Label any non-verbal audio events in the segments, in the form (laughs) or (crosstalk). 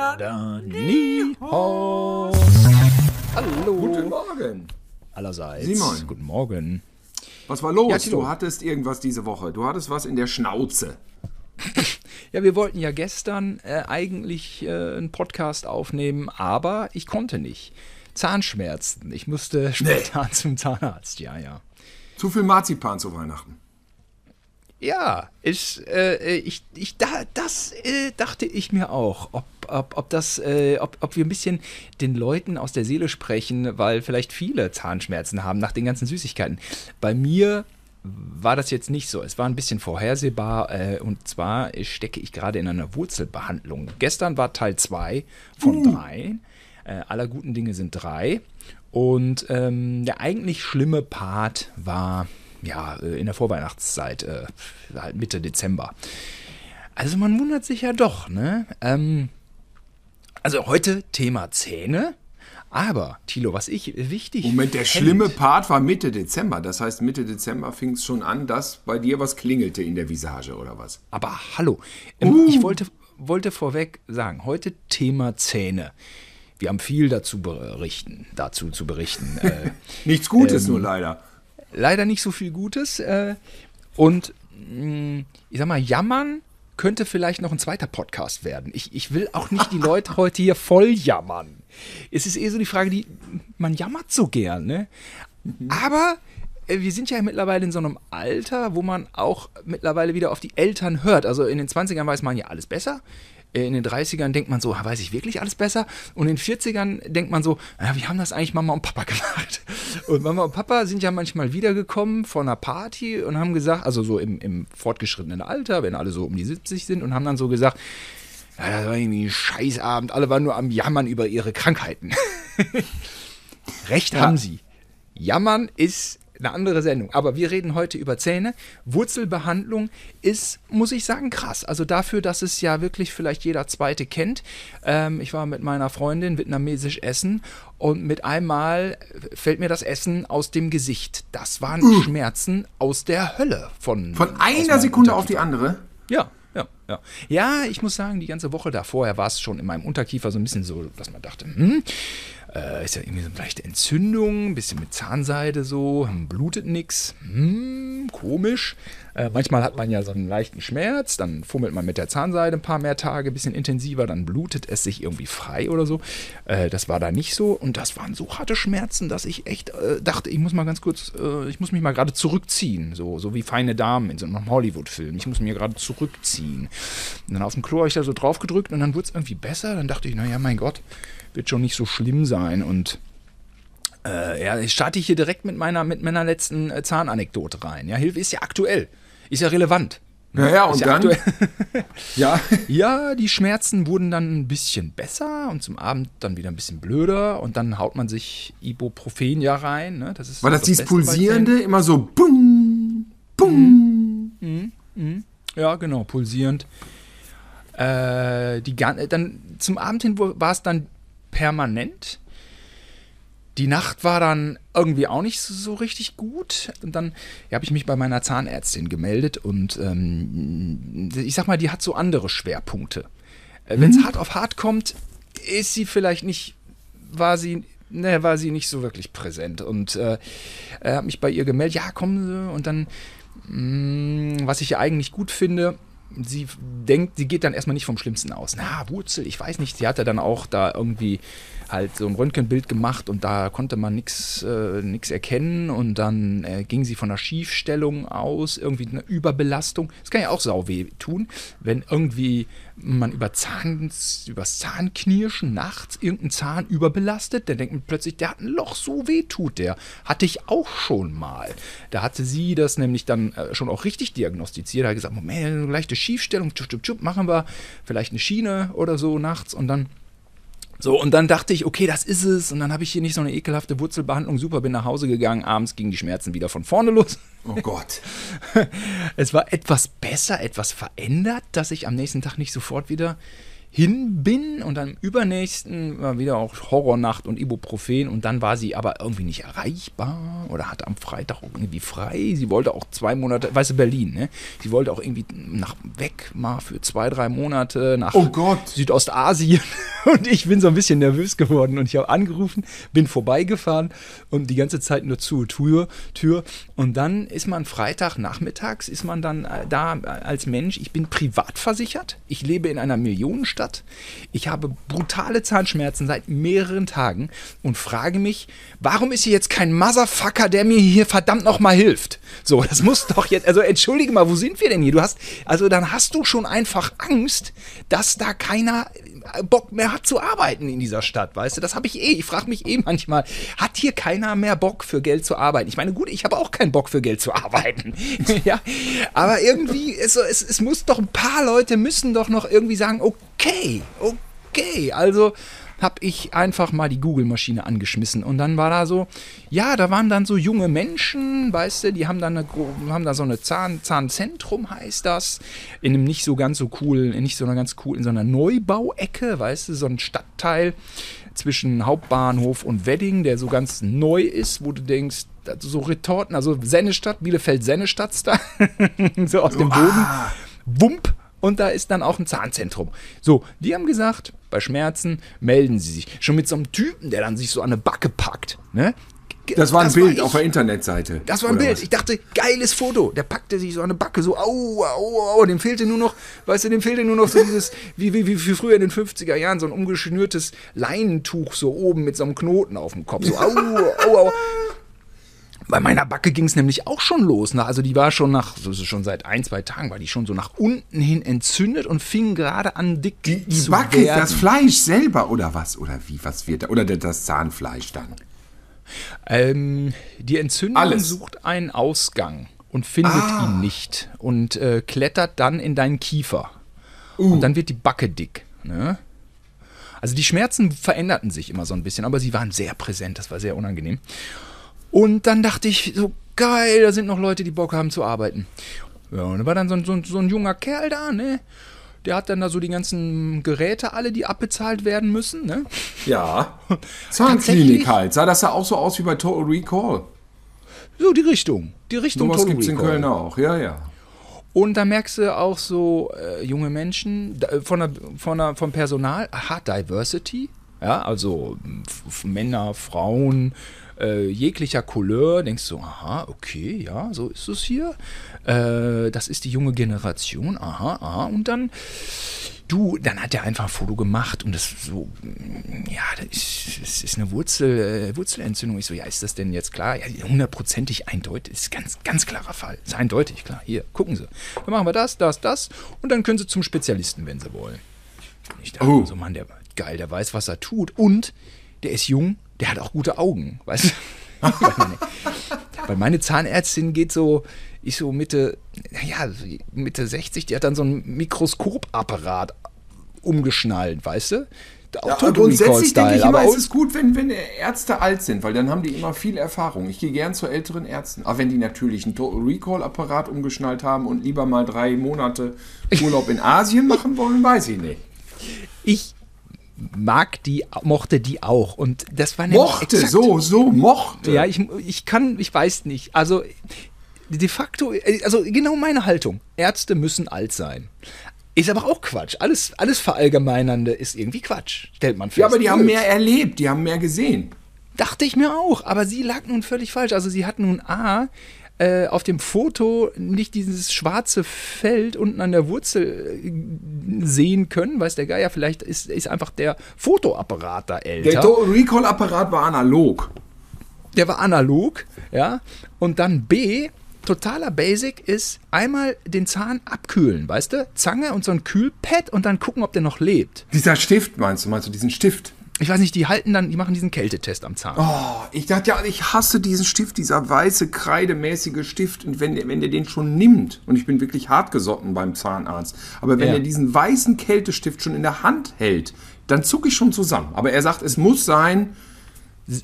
Da nie Hallo. Guten Morgen. Allerseits. Simon. Guten Morgen. Was war los? Ja, du hattest irgendwas diese Woche. Du hattest was in der Schnauze. (laughs) Ja, wir wollten ja gestern äh, eigentlich äh, einen Podcast aufnehmen, aber ich konnte nicht. Zahnschmerzen. Ich musste spontan (laughs) zum Zahnarzt. Ja, ja. Zu viel Marzipan zu Weihnachten. Ja, ich, äh, ich, ich da, das äh, dachte ich mir auch, ob, ob, ob das, äh, ob, ob wir ein bisschen den Leuten aus der Seele sprechen, weil vielleicht viele Zahnschmerzen haben nach den ganzen Süßigkeiten. Bei mir war das jetzt nicht so. Es war ein bisschen vorhersehbar äh, und zwar stecke ich gerade in einer Wurzelbehandlung. Gestern war Teil 2 von drei. Äh, aller guten Dinge sind drei. Und ähm, der eigentlich schlimme Part war ja äh, in der Vorweihnachtszeit, äh, halt Mitte Dezember. Also man wundert sich ja doch, ne? Ähm, also heute Thema Zähne. Aber, Tilo, was ich wichtig Moment, der fänd- schlimme Part war Mitte Dezember. Das heißt, Mitte Dezember fing es schon an, dass bei dir was klingelte in der Visage oder was? Aber hallo, ähm, ich wollte, wollte vorweg sagen, heute Thema Zähne. Wir haben viel dazu berichten, dazu zu berichten. Äh, (laughs) Nichts Gutes nur leider. Leider nicht so viel Gutes. Äh, und mh, ich sag mal, jammern könnte vielleicht noch ein zweiter Podcast werden. Ich, ich will auch nicht die (laughs) Leute heute hier voll jammern. Es ist eh so die Frage, die, man jammert so gern, ne? Aber äh, wir sind ja mittlerweile in so einem Alter, wo man auch mittlerweile wieder auf die Eltern hört. Also in den 20ern weiß man ja alles besser. Äh, In den 30ern denkt man so, weiß ich wirklich alles besser? Und in den 40ern denkt man so, ja, wie haben das eigentlich Mama und Papa (laughs) gemacht? Und Mama und Papa sind ja manchmal wiedergekommen von einer Party und haben gesagt, also so im, im fortgeschrittenen Alter, wenn alle so um die 70 sind, und haben dann so gesagt, ja, das war irgendwie ein Scheißabend, alle waren nur am Jammern über ihre Krankheiten. (laughs) Recht haben sie. Jammern ist eine andere Sendung. Aber wir reden heute über Zähne. Wurzelbehandlung ist, muss ich sagen, krass. Also dafür, dass es ja wirklich vielleicht jeder Zweite kennt. Ähm, ich war mit meiner Freundin vietnamesisch essen und mit einmal fällt mir das Essen aus dem Gesicht. Das waren Schmerzen aus der Hölle. Von, Von einer Sekunde auf die andere. Ja, ja, ja. Ja, ich muss sagen, die ganze Woche davor war es schon in meinem Unterkiefer so ein bisschen so, dass man dachte, hm, äh, ist ja irgendwie so eine leichte Entzündung, ein bisschen mit Zahnseide so, hm, blutet nix, hm, komisch. Äh, manchmal hat man ja so einen leichten Schmerz, dann fummelt man mit der Zahnseide ein paar mehr Tage, ein bisschen intensiver, dann blutet es sich irgendwie frei oder so. Äh, das war da nicht so und das waren so harte Schmerzen, dass ich echt äh, dachte, ich muss mal ganz kurz, äh, ich muss mich mal gerade zurückziehen, so, so wie feine Damen in so einem Hollywood-Film. Ich muss mir gerade zurückziehen. Und dann auf dem Klo habe ich da so drauf gedrückt und dann wurde es irgendwie besser. Dann dachte ich, naja, mein Gott, wird schon nicht so schlimm sein und äh, ja, ich starte hier direkt mit meiner, mit meiner letzten äh, Zahnanekdote rein. Ja, Hilfe ist ja aktuell. Ist ja relevant. Ja, ja, und ja dann? (laughs) Ja. (laughs) Ja, die Schmerzen wurden dann ein bisschen besser und zum Abend dann wieder ein bisschen blöder und dann haut man sich Ibuprofen ja rein. Ne? Das ist War so das dieses Pulsierende? Immer so bum, bum. Zähnen. Ja, genau, pulsierend. Äh, die, dann zum Abend hin war es dann permanent. Die Nacht war dann irgendwie auch nicht so, so richtig gut. Und dann ja, habe ich mich bei meiner Zahnärztin gemeldet und ähm, ich sag mal, die hat so andere Schwerpunkte. Äh, Wenn es hart auf hart kommt, ist sie vielleicht nicht, war sie, ne, war sie nicht so wirklich präsent. Und äh, äh, habe mich bei ihr gemeldet, ja, kommen Sie. Und dann, mh, was ich ja eigentlich gut finde, sie denkt, sie geht dann erstmal nicht vom Schlimmsten aus. Na, Wurzel, ich weiß nicht. Sie hatte dann auch da irgendwie halt so ein Röntgenbild gemacht und da konnte man nichts äh, erkennen und dann äh, ging sie von einer Schiefstellung aus, irgendwie eine Überbelastung. Das kann ja auch sau weh tun, wenn irgendwie man über Zahn, übers Zahnknirschen nachts irgendeinen Zahn überbelastet, dann denkt man plötzlich, der hat ein Loch, so weh tut der. Hatte ich auch schon mal. Da hatte sie das nämlich dann äh, schon auch richtig diagnostiziert. Da hat gesagt, Moment, leichte Schiefstellung, tschub, tschub, tschub, machen wir vielleicht eine Schiene oder so nachts und dann so, und dann dachte ich, okay, das ist es. Und dann habe ich hier nicht so eine ekelhafte Wurzelbehandlung. Super, bin nach Hause gegangen. Abends gingen die Schmerzen wieder von vorne los. Oh Gott. (laughs) Es war etwas besser, etwas verändert, dass ich am nächsten Tag nicht sofort wieder hin bin und dann übernächsten war wieder auch Horrornacht und Ibuprofen und dann war sie aber irgendwie nicht erreichbar oder hatte am Freitag irgendwie frei. Sie wollte auch zwei Monate, weißt du, Berlin, ne? Sie wollte auch irgendwie nach weg mal für zwei, drei Monate nach Oh. Südostasien (laughs) und ich bin so ein bisschen nervös geworden und ich habe angerufen, bin vorbeigefahren und die ganze Zeit nur zu Tür, Tür und dann ist man Freitag nachmittags ist man dann äh, da als Mensch, ich bin privat versichert, ich lebe in einer Millionenstadt Stadt. Ich habe brutale Zahnschmerzen seit mehreren Tagen und frage mich, warum ist hier jetzt kein Motherfucker, der mir hier verdammt nochmal hilft? So, das muss doch jetzt, also entschuldige mal, wo sind wir denn hier? Du hast, also dann hast du schon einfach Angst, dass da keiner Bock mehr hat zu arbeiten in dieser Stadt, weißt du? Das habe ich eh. Ich frage mich eh (laughs) manchmal, hat hier keiner mehr Bock für Geld zu arbeiten? Ich meine, gut, ich habe auch keinen Bock für Geld zu arbeiten. (laughs) ja, aber irgendwie, es, es, es muss doch ein paar Leute müssen doch noch irgendwie sagen, okay, okay, also habe ich einfach mal die Google-Maschine angeschmissen. Und dann war da so, ja, da waren dann so junge Menschen, weißt du, die haben dann eine, haben da so eine Zahn, Zahnzentrum heißt das, in einem nicht so ganz so cool, nicht so einer ganz cool, in so einer Neubauecke, weißt du, so ein Stadtteil zwischen Hauptbahnhof und Wedding, der so ganz neu ist, wo du denkst, so Retorten, also Sennestadt, Bielefeld-Sennestadt da, (laughs) so aus dem Boden, Wump, und da ist dann auch ein Zahnzentrum. So, die haben gesagt, bei Schmerzen melden sie sich. Schon mit so einem Typen, der dann sich so an eine Backe packt. Ne? Das war ein Bild ich. auf der Internetseite. Das war ein Bild. Was? Ich dachte, geiles Foto. Der packte sich so an eine Backe, so, au, au, au. Dem fehlte nur noch, weißt du, dem fehlte nur noch so dieses, wie, wie, wie, wie früher in den 50er Jahren, so ein umgeschnürtes Leinentuch so oben mit so einem Knoten auf dem Kopf. So, au, au, au. Bei meiner Backe ging es nämlich auch schon los. Ne? Also die war schon nach, so schon seit ein, zwei Tagen, war die schon so nach unten hin entzündet und fing gerade an dick die, die zu Backe, werden. das Fleisch selber oder was? Oder wie, was wird da? Oder das Zahnfleisch dann? Ähm, die Entzündung Alles. sucht einen Ausgang und findet Ah. ihn nicht und äh, klettert dann in deinen Kiefer. Uh. Und dann wird die Backe dick. Ne? Also die Schmerzen veränderten sich immer so ein bisschen, aber sie waren sehr präsent, das war sehr unangenehm. Und dann dachte ich, so geil, da sind noch Leute, die Bock haben zu arbeiten. Ja, und da war dann so, ein- so, so ein junger Kerl da, ne? Der hat dann da so die ganzen Geräte alle, die abbezahlt werden müssen, ne? Ja. (laughs) Zahnklinik halt. Sah das ja auch so aus wie bei Total Recall. So die Richtung. Die Richtung Sowas Total gibt es in Recall. Köln auch. Ja, ja. Und da merkst du auch so äh, junge Menschen da, äh, von der, von der, vom Personal, aha, Diversity, ja, also Männer, Frauen, äh, jeglicher Couleur, denkst du, aha, okay, ja, so ist es hier. Äh, das ist die junge Generation, aha, aha. Und dann, du, dann hat er einfach ein Foto gemacht und das so, mm, ja, das ist, das ist eine Wurzel, äh, Wurzelentzündung. Ich so, ja, ist das denn jetzt klar? Ja, hundertprozentig eindeutig, ist ganz, ganz klarer Fall. Ist eindeutig, klar. Hier, gucken Sie. Dann machen wir das, das, das und dann können Sie zum Spezialisten, wenn Sie wollen. Ich dachte Oh. so, Mann, der geil, der weiß, was er tut und der ist jung, der hat auch gute Augen, weißt du? (laughs) Weil meine, Zahnärztin geht so, ist so Mitte, ja, Mitte 60, die hat dann so einen Mikroskopapparat umgeschnallt, weißt du? Auch Ja, grundsätzlich denke ich immer, es ist gut, wenn, wenn Ärzte alt sind, weil dann haben die immer viel Erfahrung. Ich gehe gern zu älteren Ärzten. Aber wenn die natürlich einen Recall-Apparat umgeschnallt haben und lieber mal drei Monate Urlaub in Asien machen wollen, weiß ich nicht. ich mag die, mochte die auch und das war Mochte, exakt- so, so, mochte. Ja, ich, ich kann, ich weiß nicht. Also de facto, also genau meine Haltung. Ärzte müssen alt sein. Ist aber auch Quatsch. Alles, alles Verallgemeinernde ist irgendwie Quatsch, stellt man fest. ja, aber die haben mehr erlebt, die haben mehr gesehen. Dachte ich mir auch, aber sie lag nun völlig falsch. Also sie hat nun A, äh, auf dem Foto nicht dieses schwarze Feld unten an der Wurzel äh, sehen können, weiß der Geier, vielleicht ist, ist einfach der Fotoapparat da älter. Der Recall-Apparat war analog. Der war analog, ja. Und dann B, totaler Basic ist einmal den Zahn abkühlen, weißt du? Zange und so ein Kühlpad und dann gucken, ob der noch lebt. Dieser Stift, meinst du? Meinst du diesen Stift? Ich weiß nicht, die halten dann, die machen diesen Kältetest am Zahn. Oh, ich dachte ja, ich hasse diesen Stift, dieser weiße, kreidemäßige Stift. Und wenn, der- wenn der den schon nimmt, und ich bin wirklich hartgesotten beim Zahnarzt, aber wenn Ja. er diesen weißen Kältestift schon in der Hand hält, dann zucke ich schon zusammen. Aber er sagt, es muss sein,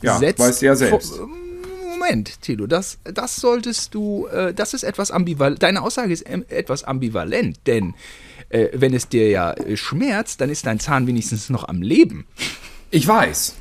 ja, Setzt weißt du ja selbst. Moment, Tilo, das, das solltest du, äh, das ist etwas ambivalent. Deine Aussage ist ähm, etwas ambivalent, denn äh, wenn es dir ja äh, schmerzt, dann ist dein Zahn wenigstens noch am Leben. (laughs) Ich weiß.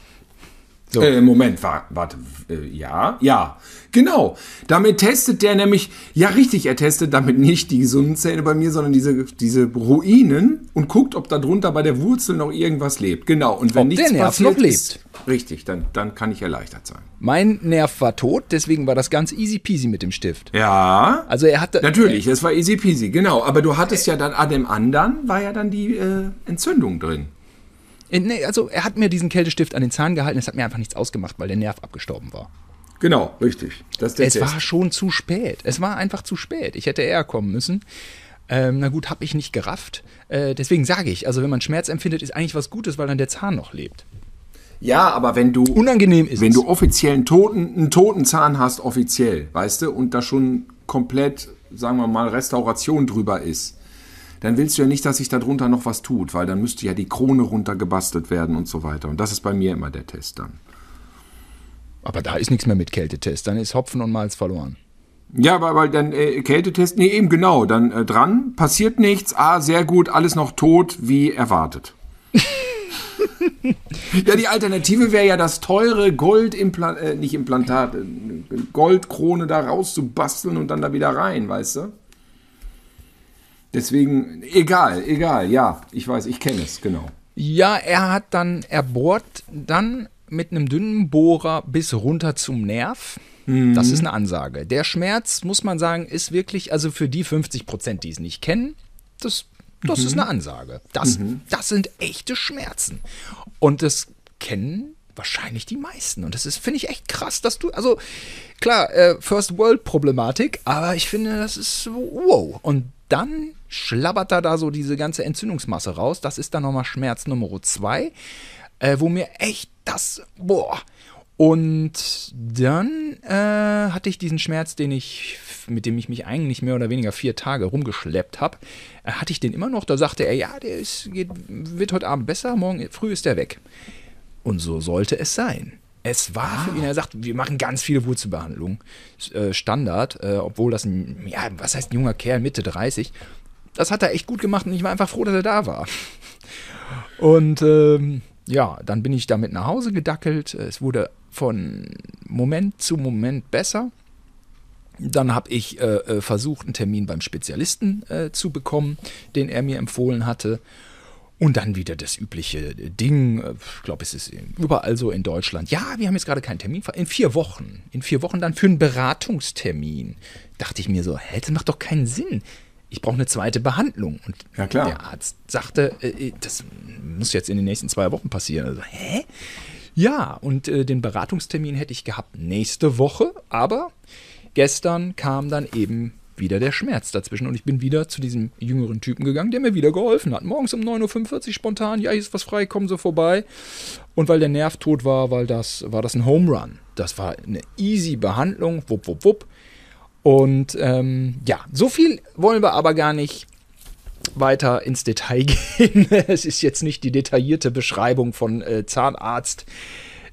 So. Äh, Moment, wa warte. Äh, ja, ja. Genau. Damit testet der nämlich, ja richtig, er testet damit nicht die gesunden Zähne bei mir, sondern diese, diese Ruinen und guckt, ob da drunter bei der Wurzel noch irgendwas lebt. Genau. Und wenn Ob nichts der Nerv passiert noch lebt. ist, richtig, dann, dann kann ich erleichtert sein. Mein Nerv war tot, deswegen war das ganz easy peasy mit dem Stift. Ja. Also er hatte. Natürlich, es war easy peasy, genau. Aber du hattest ja dann an dem anderen, war ja dann die äh, Entzündung drin. Äh, nee, also er hat mir diesen Kältestift an den Zahn gehalten, es hat mir einfach nichts ausgemacht, weil der Nerv abgestorben war. Genau, richtig. Es Test. war schon zu spät. Es war einfach zu spät. Ich hätte eher kommen müssen. Ähm, na gut, habe ich nicht gerafft. Äh, deswegen sage ich, also wenn man Schmerz empfindet, ist eigentlich was Gutes, weil dann der Zahn noch lebt. Ja, aber wenn du Unangenehm ist wenn du offiziell einen toten, einen toten Zahn hast, offiziell, weißt du, und da schon komplett, sagen wir mal, Restauration drüber ist, dann willst du ja nicht, dass sich darunter noch was tut, weil dann müsste ja die Krone runtergebastelt werden und so weiter. Und das ist bei mir immer der Test dann. Aber da ist nichts mehr mit Kältetest. Dann ist Hopfen und Malz verloren. Ja, weil, weil dann äh, Kältetest, nee, eben genau, dann äh, dran, passiert nichts, ah, sehr gut, alles noch tot, wie erwartet. (laughs) ja, die Alternative wäre ja das teure Goldimplantat, äh, nicht Implantat, äh, Goldkrone da rauszubasteln und dann da wieder rein, weißt du? Deswegen, egal, egal, ja, ich weiß, ich kenne es, genau. Ja, er hat dann, er bohrt dann mit einem dünnen Bohrer bis runter zum Nerv. Das ist eine Ansage. Der Schmerz, muss man sagen, ist wirklich, also für die 50 Prozent, die es nicht kennen, das, das ist eine Ansage. Das, das sind echte Schmerzen. Und das kennen wahrscheinlich die meisten. Und das ist, finde ich, echt krass, dass du, also klar, äh, First World Problematik, aber ich finde, das ist wow. Und dann schlabbert er da so diese ganze Entzündungsmasse raus. Das ist dann nochmal Schmerz Nummer zwei, äh, wo mir echt das, boah. Und dann äh, hatte ich diesen Schmerz, den ich, mit dem ich mich eigentlich mehr oder weniger vier Tage rumgeschleppt habe, äh, hatte ich den immer noch. Da sagte er, ja, der ist, geht, wird heute Abend besser, morgen früh ist der weg. Und so sollte es sein. Es war für ihn, er sagt, wir machen ganz viele Wurzelbehandlungen. Äh, Standard, äh, obwohl das ein, ja, was heißt ein junger Kerl, Mitte 30. Das hat er echt gut gemacht und ich war einfach froh, dass er da war. Und ähm, ja, dann bin ich damit nach Hause gedackelt. Es wurde von Moment zu Moment besser. Dann habe ich äh, äh, versucht, einen Termin beim Spezialisten äh, zu bekommen, den er mir empfohlen hatte. Und dann wieder das übliche Ding, äh, ich glaube, es ist überall so in Deutschland. Ja, wir haben jetzt gerade keinen Termin. In vier Wochen. In vier Wochen dann für einen Beratungstermin. Dachte ich mir so, hä, das macht doch keinen Sinn. Ich brauche eine zweite Behandlung. Und Ja, der Arzt sagte, äh, das muss jetzt in den nächsten zwei Wochen passieren. Also, hä? Ja, und äh, den Beratungstermin hätte ich gehabt nächste Woche, aber gestern kam dann eben wieder der Schmerz dazwischen und ich bin wieder zu diesem jüngeren Typen gegangen, der mir wieder geholfen hat. Morgens um 9.45 Uhr spontan, ja, hier ist was frei, kommen Sie vorbei. Und weil der Nerv tot war, weil das, war das ein Home Run. Das war eine easy Behandlung, wupp, wupp, wupp. Und ähm, ja, so viel wollen wir aber gar nicht weiter ins Detail (laughs) gehen. es ist jetzt nicht die detaillierte Beschreibung von äh, Zahnarzt.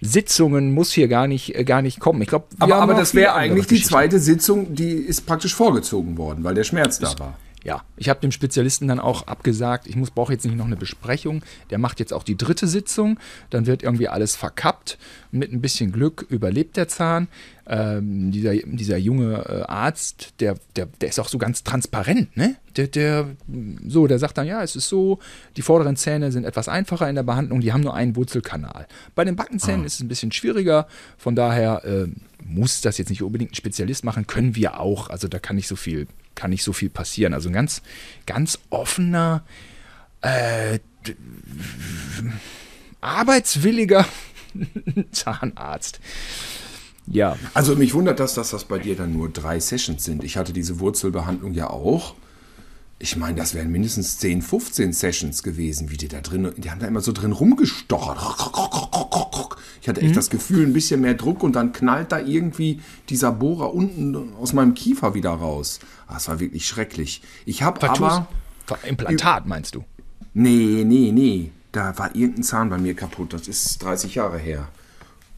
Sitzungen muss hier gar nicht, äh, gar nicht kommen. Ich glaube, Aber, aber das wäre eigentlich die zweite Sitzung, die ist praktisch vorgezogen worden, weil der Schmerz da war. Ja, ich habe dem Spezialisten dann auch abgesagt, ich muss brauche jetzt nicht noch eine Besprechung. Der macht jetzt auch die dritte Sitzung. Dann wird irgendwie alles verkappt. Mit ein bisschen Glück überlebt der Zahn. Ähm, dieser, dieser junge äh, Arzt, der, der, der ist auch so ganz transparent, ne? Der, der, so, der sagt dann, ja, es ist so, die vorderen Zähne sind etwas einfacher in der Behandlung, die haben nur einen Wurzelkanal. Bei den Backenzähnen ist es ein bisschen schwieriger, von daher äh, muss das jetzt nicht unbedingt ein Spezialist machen, können wir auch. Also da kann nicht so viel, kann nicht so viel passieren. Also ein ganz, ganz offener, äh, arbeitswilliger (laughs) Zahnarzt. Ja, Also mich wundert das, dass das bei dir dann nur drei Sessions sind. Ich hatte diese Wurzelbehandlung ja auch. Ich meine, das wären mindestens 10, 15 Sessions gewesen, wie die da drin, die haben da immer so drin rumgestochert. Ich hatte echt das Gefühl, ein bisschen mehr Druck und dann knallt da irgendwie dieser Bohrer unten aus meinem Kiefer wieder raus. Ah, Das war wirklich schrecklich. Ich habe aber... Implantat meinst du? Nee, nee, nee. Da war irgendein Zahn bei mir kaputt. Das ist 30 Jahre her.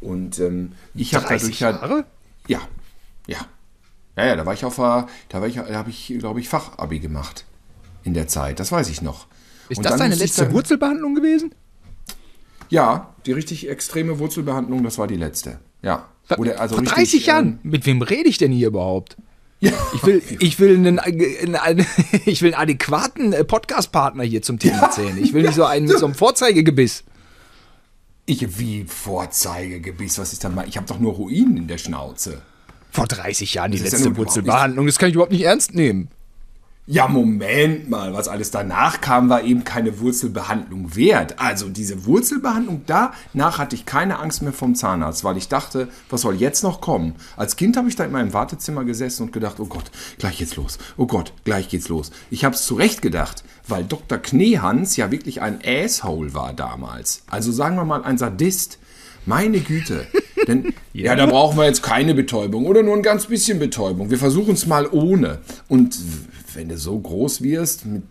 Und ähm, ich habe 30 dadurch ja. Jahre? Ja, ja. Ja, ja, da war ich auf da war ich, da habe ich, glaube ich, Fachabi gemacht. in der Zeit, das weiß ich noch. Ist Und das deine letzte Wurzelbehandlung gewesen? Ja, die richtig extreme Wurzelbehandlung, das war die letzte. Ja. Wo der also Vor richtig, 30 Jahren? ähm, Mit wem rede ich denn hier überhaupt? Ich will, ich will einen, einen, einen, (laughs) ich will einen adäquaten äh, Podcast-Partner hier zum Thema erzählen. Ich will nicht so einen mit so einem Vorzeigegebiss. Ich wie Vorzeigegebiss, was ist dann mal? Ich habe doch nur Ruinen in der Schnauze. Vor 30 Jahren die letzte Wurzelbehandlung. Das kann ich überhaupt nicht ernst nehmen. Ja, Moment mal, was alles danach kam, war eben keine Wurzelbehandlung wert. Also diese Wurzelbehandlung, danach hatte ich keine Angst mehr vom Zahnarzt, weil ich dachte, was soll jetzt noch kommen? Als Kind habe ich da in meinem Wartezimmer gesessen und gedacht, oh Gott, gleich geht's los. Oh Gott, gleich geht's los. Ich habe es zurecht gedacht, weil Dr. Kneehans ja wirklich ein Asshole war damals. Also sagen wir mal ein Sadist. Meine Güte. (laughs) Denn, ja. da brauchen wir jetzt keine Betäubung oder nur ein ganz bisschen Betäubung. Wir versuchen es mal ohne. Und wenn du so groß wirst, mit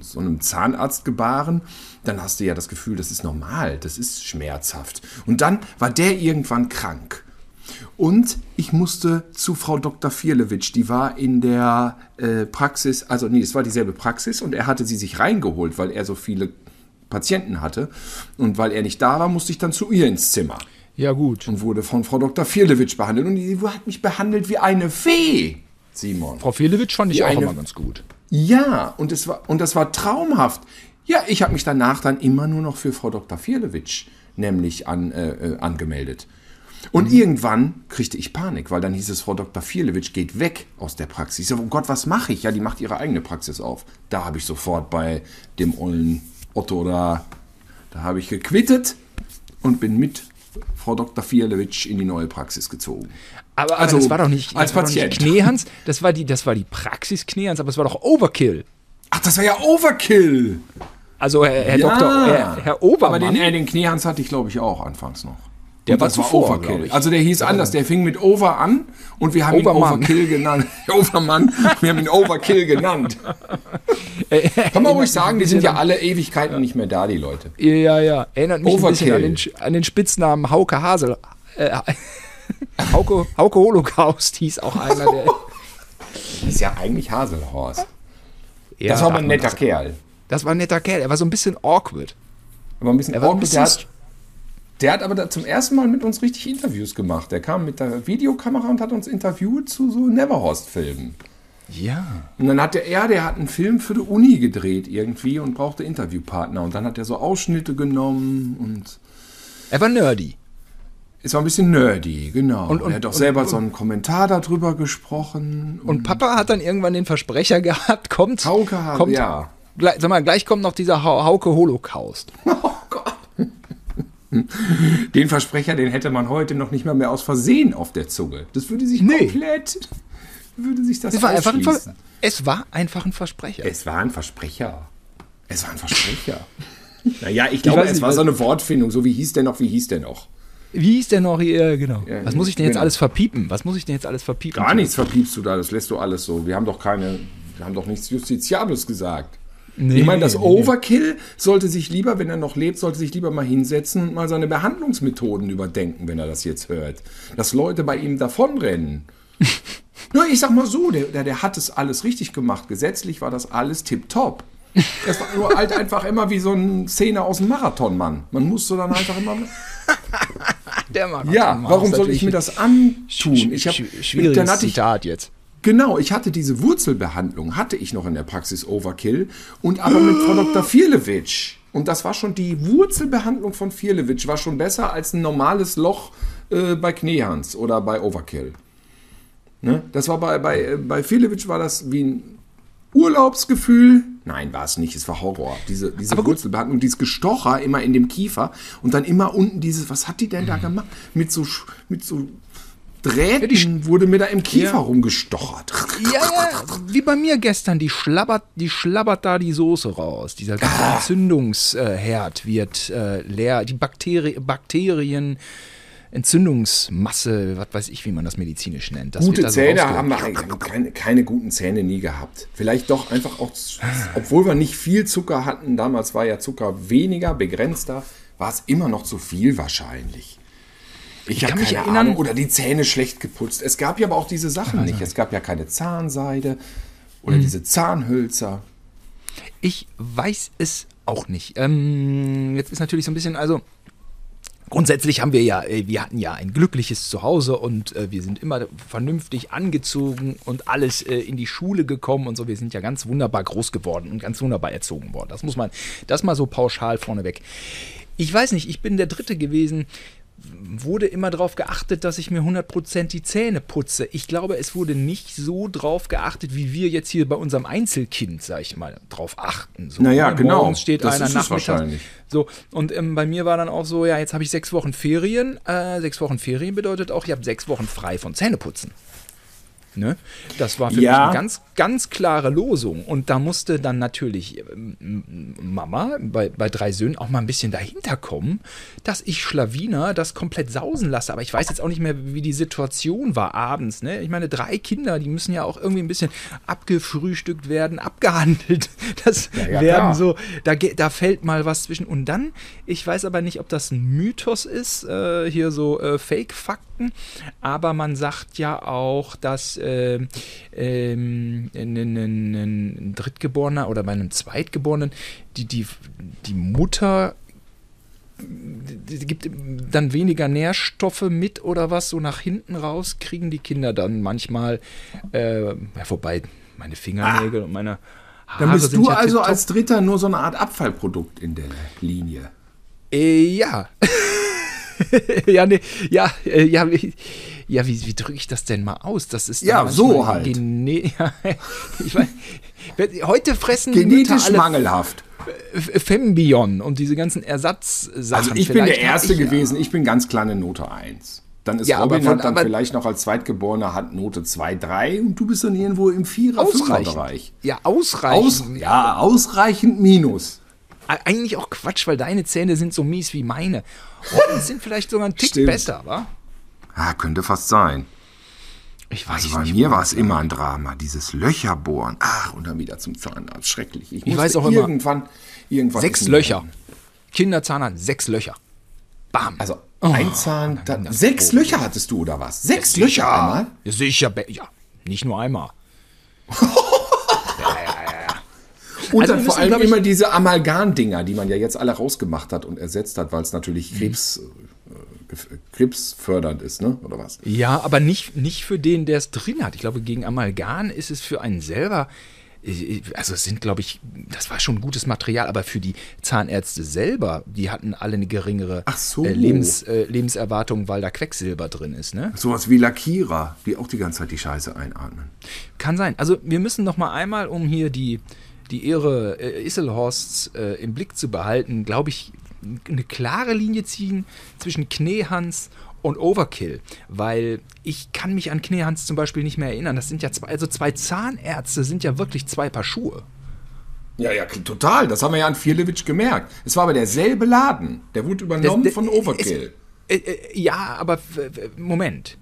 so einem Zahnarzt gebaren, dann hast du ja das Gefühl, das ist normal, das ist schmerzhaft. Und dann war der irgendwann krank. Und ich musste zu Frau Dr. Vierlewitsch, die war in der äh, Praxis, also nee, es war dieselbe Praxis und er hatte sie sich reingeholt, weil er so viele Patienten hatte. Und weil er nicht da war, musste ich dann zu ihr ins Zimmer Ja, gut. und wurde von Frau Dr. Vierlewitsch behandelt. Und die hat mich behandelt wie eine Fee, Simon. Frau Felewitsch fand ich Die auch eine- immer ganz gut. Ja, und, es war, und das war traumhaft. Ja, ich habe mich danach dann immer nur noch für Frau Dr. Vierlewitsch nämlich an, äh, äh, angemeldet. Und irgendwann kriegte ich Panik, weil dann hieß es, Frau Dr. Vierlewitsch geht weg aus der Praxis. Ich so, oh Gott, was mache ich? Ja, die macht ihre eigene Praxis auf. Da habe ich sofort bei dem ollen Otto da, da habe ich gequittet und bin mit Frau Dr. Vierlewitsch in die neue Praxis gezogen. Aber, Also, aber das war doch nicht, als das war doch nicht Patient. Kneehans, das war die, das war die Praxis Kneehans, aber es war doch Overkill. Ach, das war ja Overkill! Also Herr, Herr Ja. Doktor, Herr, Herr Obermann. Aber den, äh, den Kniehans hatte ich, glaube ich, auch anfangs noch. Der war zuvor, glaub ich. Also der hieß anders, der fing mit Over an und wir haben Overmann. ihn Overkill genannt. (laughs) Overmann, wir haben ihn Overkill genannt. (laughs) Kann man ruhig sagen, die sind ja alle Ewigkeiten nicht mehr da, die Leute. Ja, ja. Erinnert mich ein bisschen Overkill. an den, an den Spitznamen Hauke Hasel. Äh, (laughs) Hauke, Hauke Holocaust hieß auch einer der. Ist ja eigentlich Haselhorst. Ja, Das war aber ein netter das- Kerl. Das war ein netter Kerl. Er war so ein bisschen awkward. Aber ein bisschen Er war ein awkward. bisschen der, hat, aber da zum ersten Mal mit uns richtig Interviews gemacht. Der kam mit der Videokamera und hat uns interviewt zu so Neverhorst-Filmen. Ja. Und dann hat der, er, der hat einen Film für die Uni gedreht irgendwie und brauchte Interviewpartner. Und dann hat er so Ausschnitte genommen und Er war nerdy. es war ein bisschen nerdy, genau. Und- und- er hat auch und- selber und- so einen Kommentar darüber gesprochen. Und Papa hat dann irgendwann den Versprecher (laughs) gehabt, kommt. Hauke hat, kommt, ja. Gleich, sag mal, gleich kommt noch dieser Hau- Hauke Holocaust. (laughs) (laughs) Den Versprecher, den hätte man heute noch nicht mal mehr aus Versehen auf der Zunge. Das würde sich Nee. komplett, würde sich das Es war, einfach ein Ver es war einfach ein Versprecher. Es war ein Versprecher. Es war ein Versprecher. (laughs) naja, ich glaube, weiß es nicht, war so eine Wortfindung. So wie hieß der noch, wie hieß der noch? Wie hieß der noch hier? Genau. Ja, Was muss ich denn jetzt genau. alles verpiepen? Was muss ich denn jetzt alles verpiepen? Gar nichts verpiepst du da, das lässt du alles so. Wir haben doch keine, wir haben doch nichts Justiziables gesagt. Nee, ich meine, das nee, nee. Overkill sollte sich lieber, wenn er noch lebt, sollte sich lieber mal hinsetzen und mal seine Behandlungsmethoden überdenken, wenn er das jetzt hört. Dass Leute bei ihm davonrennen. (laughs) Nur ich sag mal so, der, der, der hat es alles richtig gemacht. Gesetzlich war das alles tipptopp. Das war nur halt einfach immer wie so eine Szene aus dem Marathonmann. Man musste dann einfach immer. Der Marathon Ja, war warum soll ich mir das antun? Ich hab, sch- schwieriges dann hatte ich, Zitat jetzt. Genau, ich hatte diese Wurzelbehandlung, hatte ich noch in der Praxis Overkill und aber mit Frau Dr. Vierlewitsch. Und das war schon die Wurzelbehandlung von Vierlewitsch, war schon besser als ein normales Loch äh, bei Kneehans oder bei Overkill. Ne? Das war bei, bei, äh, bei Vierlewitsch war das wie ein Urlaubsgefühl. Nein, war es nicht, es war Horror. Diese, diese. Wurzelbehandlung, dieses Gestocher immer in dem Kiefer und dann immer unten dieses, was hat die denn da gemacht? Mit so, mit so Drähten wurde mir da im Kiefer Ja. rumgestochert. Ja, ja, wie bei mir gestern, die schlabbert, die schlabbert da die Soße raus. Dieser ganze Ah. Entzündungsherd wird äh, leer. Die Bakteri Bakterien, Entzündungsmasse, was weiß ich, wie man das medizinisch nennt. Das Gute so Zähne rausge- haben wir eigentlich keine, keine guten Zähne nie gehabt. Vielleicht doch einfach auch, obwohl wir nicht viel Zucker hatten, damals war ja Zucker weniger, begrenzter, war es immer noch zu viel wahrscheinlich. Ich, habe kann mich keine erinnern- Ahnung. Oder die Zähne schlecht geputzt. Es gab ja aber auch diese Sachen nicht. Es gab ja keine Zahnseide oder diese Zahnhölzer. Ich weiß es auch nicht. Ähm, jetzt ist natürlich so ein bisschen, also Grundsätzlich haben wir ja, äh, wir hatten ja ein glückliches Zuhause und äh, wir sind immer vernünftig angezogen und alles äh, in die Schule gekommen und so. Wir sind ja ganz wunderbar groß geworden und ganz wunderbar erzogen worden. Das muss man, das mal so pauschal vorneweg. Ich weiß nicht, ich bin der Dritte gewesen, wurde immer darauf geachtet, dass ich mir 100% die Zähne putze. Ich glaube, es wurde nicht so drauf geachtet, wie wir jetzt hier bei unserem Einzelkind, sag ich mal, drauf achten. So, naja, genau. Morgens steht Das einer ist wahrscheinlich. So, und ähm, bei mir war dann auch so, ja, jetzt habe ich sechs Wochen Ferien. Äh, sechs Wochen Ferien bedeutet auch, ich habe sechs Wochen frei von Zähneputzen. Ne? Das war für Ja. mich eine ganz, ganz klare Losung. Und da musste dann natürlich ähm, Mama bei, bei drei Söhnen auch mal ein bisschen dahinter kommen, dass ich Schlawiner das komplett sausen lasse. Aber ich weiß jetzt auch nicht mehr, wie die Situation war abends. Ne? Ich meine, drei Kinder, die müssen ja auch irgendwie ein bisschen abgefrühstückt werden, abgehandelt. (laughs) Das ja, werden klar. so, da, da fällt mal was zwischen. Und dann, ich weiß aber nicht, ob das ein Mythos ist, äh, hier so äh, Fake-Fakten, aber man sagt ja auch, dass ähm, ähm, ein, ein, Drittgeborener oder bei einem Zweitgeborenen die, die, die Mutter gibt dann weniger Nährstoffe mit oder was, so nach hinten raus kriegen die Kinder dann manchmal, äh, ja, wobei meine Fingernägel und meine Haare Dann bist du ja also tipptopp. als Dritter nur so eine Art Abfallprodukt in der Linie. Äh, ja. (laughs) ja, nee, ja, äh, ja, ja, wie, wie drücke ich das denn mal aus? Das ist Ja, so halt. Gene (laughs) ja, ich mein, heute fressen Genetisch mangelhaft. Fembion und diese ganzen Ersatzsachen. Also ich bin der Erste ich, gewesen, ich bin ganz kleine Note 1. Dann ist Ja, Robin von- hat dann vielleicht noch als Zweitgeborener hat Note 2, 3 und du bist dann irgendwo im Vierer, Ausreichend. Bereich. Ja, ausreichend. Aus, ja, ausreichend Minus. Eigentlich auch Quatsch, weil deine Zähne sind so mies wie meine. Und sind vielleicht sogar ein Tick Stimmt. besser, wa? Ja, könnte fast sein. Ich weiß Also bei nicht. mir war es immer ein Drama, dieses Löcherbohren. Ach, und dann wieder zum Zahnarzt. Schrecklich. Ich, musste weiß auch immer, irgendwann, irgendwann Sechs Löcher. Kinderzahnarzt, sechs Löcher. Bam. Also Oh, ein Zahn, dann, sechs Löcher hattest du oder was? Sechs Sicher. Löcher einmal? Ja, sicher. Ja, nicht nur einmal. (laughs) Und Also dann vor allem ich- immer diese Amalgam-Dinger, die man ja jetzt alle rausgemacht hat und ersetzt hat, weil es natürlich Mhm. Krebs, gef- krebsfördernd ist, ne? Oder was? Ja, aber nicht, nicht für den, der es drin hat. Ich glaube, gegen Amalgam ist es für einen selber. Also es sind, glaube ich, das war schon gutes Material, aber für die Zahnärzte selber, die hatten alle eine geringere so. äh, Lebens, äh, Lebenserwartung, weil da Quecksilber drin ist. Ne? Sowas wie Lackierer, die auch die ganze Zeit die Scheiße einatmen. Kann sein. Also wir müssen noch mal einmal, um hier die, die Ehre äh, Isselhorsts äh, im Blick zu behalten, glaube ich, eine klare Linie ziehen zwischen Kneehans und Overkill, weil ich kann mich an Kneehans zum Beispiel nicht mehr erinnern. Das sind ja zwei, also zwei Zahnärzte sind ja wirklich zwei Paar Schuhe. Ja, ja, total. Das haben wir ja an Firlewitsch gemerkt. Es war aber derselbe Laden. Der wurde übernommen Das- von das- Overkill. Äh, äh, ja, aber Moment.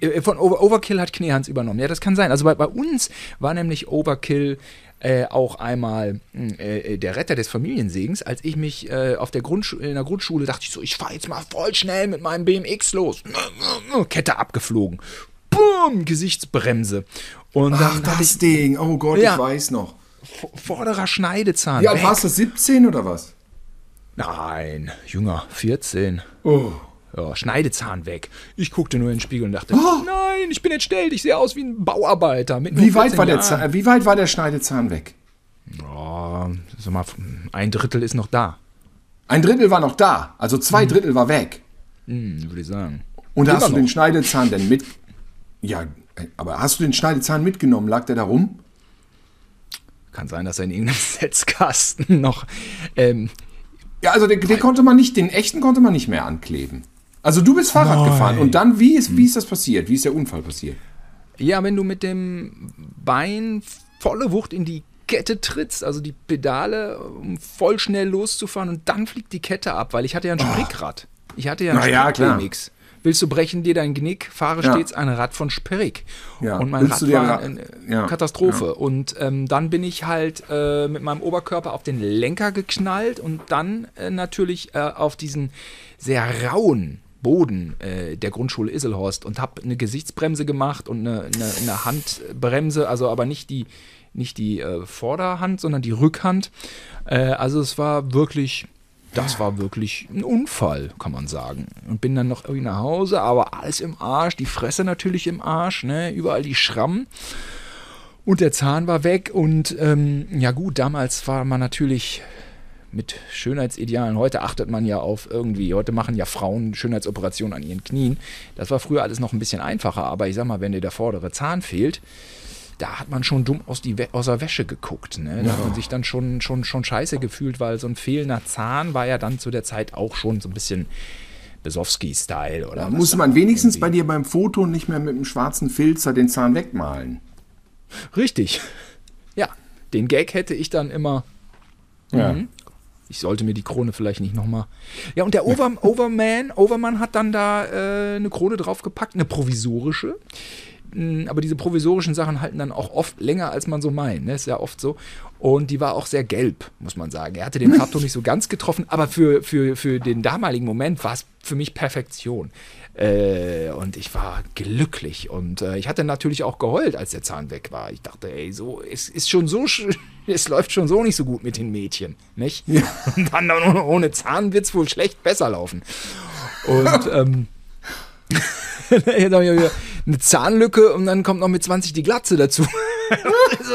Äh, Von Over Overkill hat Kneehans übernommen. Ja, das kann sein. Also bei, bei uns war nämlich Overkill äh, auch einmal mh, äh, der Retter des Familiensegens. Als ich mich äh, auf der Grundschu in der Grundschule dachte ich so, ich fahre jetzt mal voll schnell mit meinem BMX los. (laughs) Kette abgeflogen. Boom, Gesichtsbremse. Und Ach, das ich Ding. Oh Gott, Ja. ich weiß noch. vorderer Schneidezahn. Weg. warst du? 17 oder was? Nein, jünger, 14. Oh. Ja, Schneidezahn weg. Ich guckte nur in den Spiegel und dachte, Oh. nein, ich bin entstellt, ich sehe aus wie ein Bauarbeiter. Wie weit, 14 war der. Zahn, wie weit war der Schneidezahn weg? Ja, sag mal, ein Drittel ist noch da, Ein Drittel war noch da. Also zwei Drittel war weg. hm, würde ich sagen. Und hast du den noch. Schneidezahn denn mit. Ja, aber hast du den Schneidezahn mitgenommen? Lag der da rum? Kann sein, dass er in irgendeinem (laughs) Setzkasten noch. Ähm, Ja, also den, den konnte man nicht, den echten konnte man nicht mehr ankleben. Also du bist Fahrrad Nein. gefahren und dann, wie ist, wie ist das passiert? Wie ist der Unfall passiert? ja, wenn du mit dem Bein volle Wucht in die Kette trittst, also die Pedale, um voll schnell loszufahren und dann fliegt die Kette ab, weil ich hatte ja ein Springrad. Ich hatte ja ein Na ja, klar. Sprick-BMX. Willst du brechen dir dein Genick, fahre Ja. stets ein Rad von Sperrig. Ja. Und mein Willst du Rad war Ra- eine Ja, Katastrophe. Und ähm, dann bin ich halt äh, mit meinem Oberkörper auf den Lenker geknallt und dann äh, natürlich äh, auf diesen sehr rauen Boden äh, der Grundschule Isselhorst und habe eine Gesichtsbremse gemacht und eine, eine, eine Handbremse, also aber nicht die, nicht die äh, Vorderhand, sondern die Rückhand. Äh, also es war wirklich, das war wirklich ein Unfall, kann man sagen. Und bin dann noch irgendwie nach Hause, aber alles im Arsch, die Fresse natürlich im Arsch, ne? überall die Schrammen. Und der Zahn war weg und ähm, ja gut, damals war man natürlich mit Schönheitsidealen. Heute achtet man ja auf irgendwie, heute machen ja Frauen Schönheitsoperationen an ihren Knien. Das war früher alles noch ein bisschen einfacher, aber ich sag mal, wenn dir der vordere Zahn fehlt, da hat man schon dumm aus, die aus der Wäsche geguckt. Ne? Da hat man sich dann schon, schon, schon scheiße gefühlt, weil so ein fehlender Zahn war ja dann zu der Zeit auch schon so ein bisschen Besowski-Style. Da musste man wenigstens bei dir beim Foto nicht mehr mit einem schwarzen Filzer den Zahn wegmalen. Richtig. Ja, den Gag hätte ich dann immer. Ja. Mhm. Ich sollte mir die Krone vielleicht nicht nochmal. Ja, und der Over, (laughs) Overman, Overman hat dann da äh, eine Krone draufgepackt, eine provisorische. Mm, Aber diese provisorischen Sachen halten dann auch oft länger, als man so meint. Ne? Ist ja oft so. Und die war auch sehr gelb, muss man sagen. Er hatte den Farbton (laughs) nicht so ganz getroffen, aber für, für, für den damaligen Moment war es für mich Perfektion. Äh, und ich war glücklich. Und äh, ich hatte natürlich auch geheult, als der Zahn weg war. Ich dachte, ey, so, es ist schon so, (laughs) es läuft schon so nicht so gut mit den Mädchen, nicht? (laughs) Und dann ohne, ohne Zahn wird es wohl schlecht besser laufen. Und (laughs) ähm, eine Zahnlücke und dann kommt noch mit 20 die Glatze dazu. so,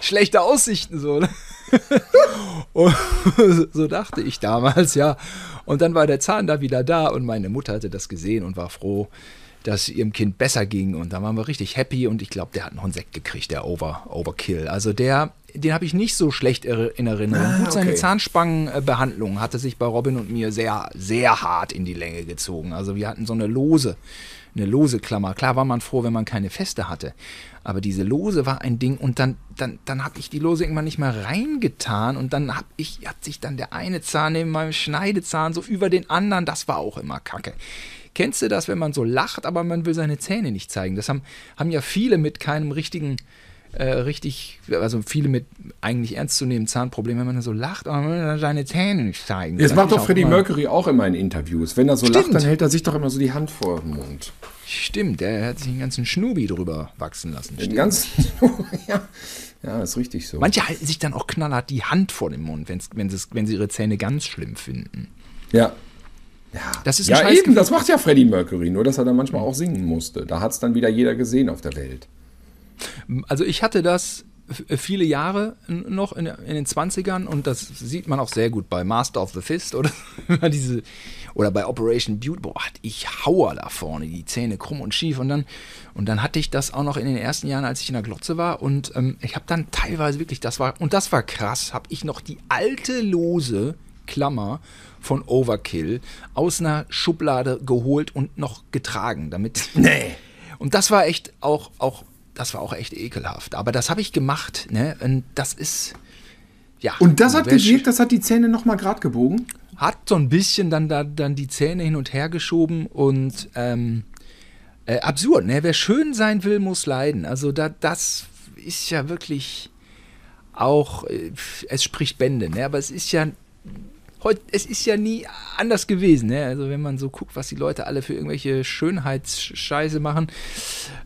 schlechte Aussichten so. Ne? (laughs) So dachte ich damals, ja. Und dann war der Zahn da wieder da und meine Mutter hatte das gesehen und war froh, dass ihrem Kind besser ging. Und da waren wir richtig happy und ich glaube, der hat noch einen Sekt gekriegt, der Over, Overkill. Also der, den habe ich nicht so schlecht in Erinnerung. Ah, Gut, seine okay. Zahnspangenbehandlung hatte sich bei Robin und mir sehr, sehr hart in die Länge gezogen. Also wir hatten so eine lose, eine lose Klammer. Klar war man froh, wenn man keine feste hatte. Aber diese lose war ein Ding und dann, dann, dann habe ich die lose irgendwann nicht mehr reingetan und dann hab ich, hat sich dann der eine Zahn neben meinem Schneidezahn so über den anderen, das war auch immer kacke. Kennst du das, wenn man so lacht, aber man will seine Zähne nicht zeigen? Das haben, haben ja viele mit keinem richtigen, äh, richtig, also viele mit eigentlich ernstzunehmenden Zahnproblemen, wenn man so lacht, aber man will seine Zähne nicht zeigen. Das macht ist doch Freddie Mercury auch immer in Interviews. Wenn er so Stimmt. lacht, dann hält er sich doch immer so die Hand vor den Mund. Stimmt, der hat sich einen ganzen Schnubi drüber wachsen lassen. Den ganzen, (laughs) ja, ja, ist richtig so. Manche halten sich dann auch knallhart die Hand vor den Mund, wenn's, wenn, wenn sie ihre Zähne ganz schlimm finden. Ja. Ja, Das ist ja eben, das macht ja Freddie Mercury, nur dass er dann manchmal auch singen musste. Da hat es dann wieder jeder gesehen auf der Welt. Also ich hatte das f- viele Jahre noch in, in den 20ern und das sieht man auch sehr gut bei Master of the Fist oder (laughs) diese oder bei Operation Beauty. Boah, ich Hauer da vorne, die Zähne krumm und schief und dann und dann hatte ich das auch noch in den ersten Jahren, als ich in der Glotze war und ähm, ich habe dann teilweise wirklich, das war und das war krass, habe ich noch die alte lose Klammer von Overkill aus einer Schublade geholt und noch getragen, damit (laughs) Nee. und das war echt auch, auch, das war auch echt ekelhaft. Aber das habe ich gemacht, ne? Und das ist, ja. Und das hat gewirkt, das hat die Zähne nochmal grad gebogen? Hat so ein bisschen dann, da, dann die Zähne hin und her geschoben und ähm, äh, absurd, ne? Wer schön sein will, muss leiden. Also da, das ist ja wirklich auch, äh, es spricht Bände, ne? Aber es ist ja heute, es ist ja nie anders gewesen, ne? Also wenn man so guckt, was die Leute alle für irgendwelche Schönheitsscheiße machen,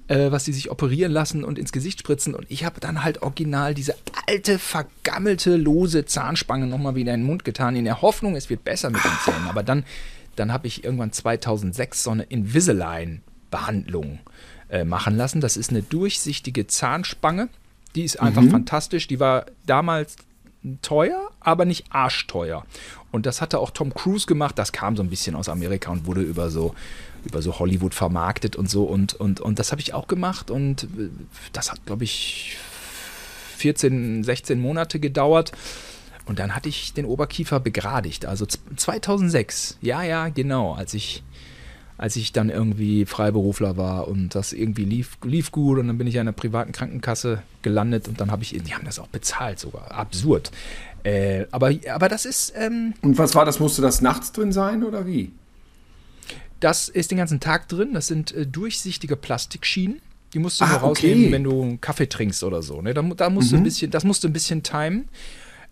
äh, was sie sich operieren lassen und ins Gesicht spritzen. Und ich habe dann halt original diese alte, vergammelte, lose Zahnspange nochmal wieder in den Mund getan, in der Hoffnung, es wird besser mit den Zähnen. Aber dann, dann habe ich irgendwann 2006 so eine Invisalign-Behandlung äh, machen lassen. Das ist eine durchsichtige Zahnspange. Die ist einfach fantastisch. Die war damals teuer, aber nicht arschteuer. Und das hatte auch Tom Cruise gemacht. Das kam so ein bisschen aus Amerika und wurde über so über so Hollywood vermarktet und so und und und das habe ich auch gemacht und äh, das hat glaube ich 14, 16 Monate gedauert. Und dann hatte ich den Oberkiefer begradigt. Also z- 2006. Ja, ja, genau. Als ich, als ich dann irgendwie Freiberufler war und das irgendwie lief, lief gut. Und dann bin ich in einer privaten Krankenkasse gelandet und dann habe ich, die haben das auch bezahlt sogar. Absurd. Äh, aber, aber das ist, ähm, Und was war das? Musste das nachts drin sein oder wie? das ist den ganzen Tag drin. Das sind äh, durchsichtige Plastikschienen. Die musst du Ah, nur rausnehmen, okay. Mhm. wenn du einen Kaffee trinkst oder so. Ne? Da, da musst du ein bisschen, das musst du ein bisschen timen.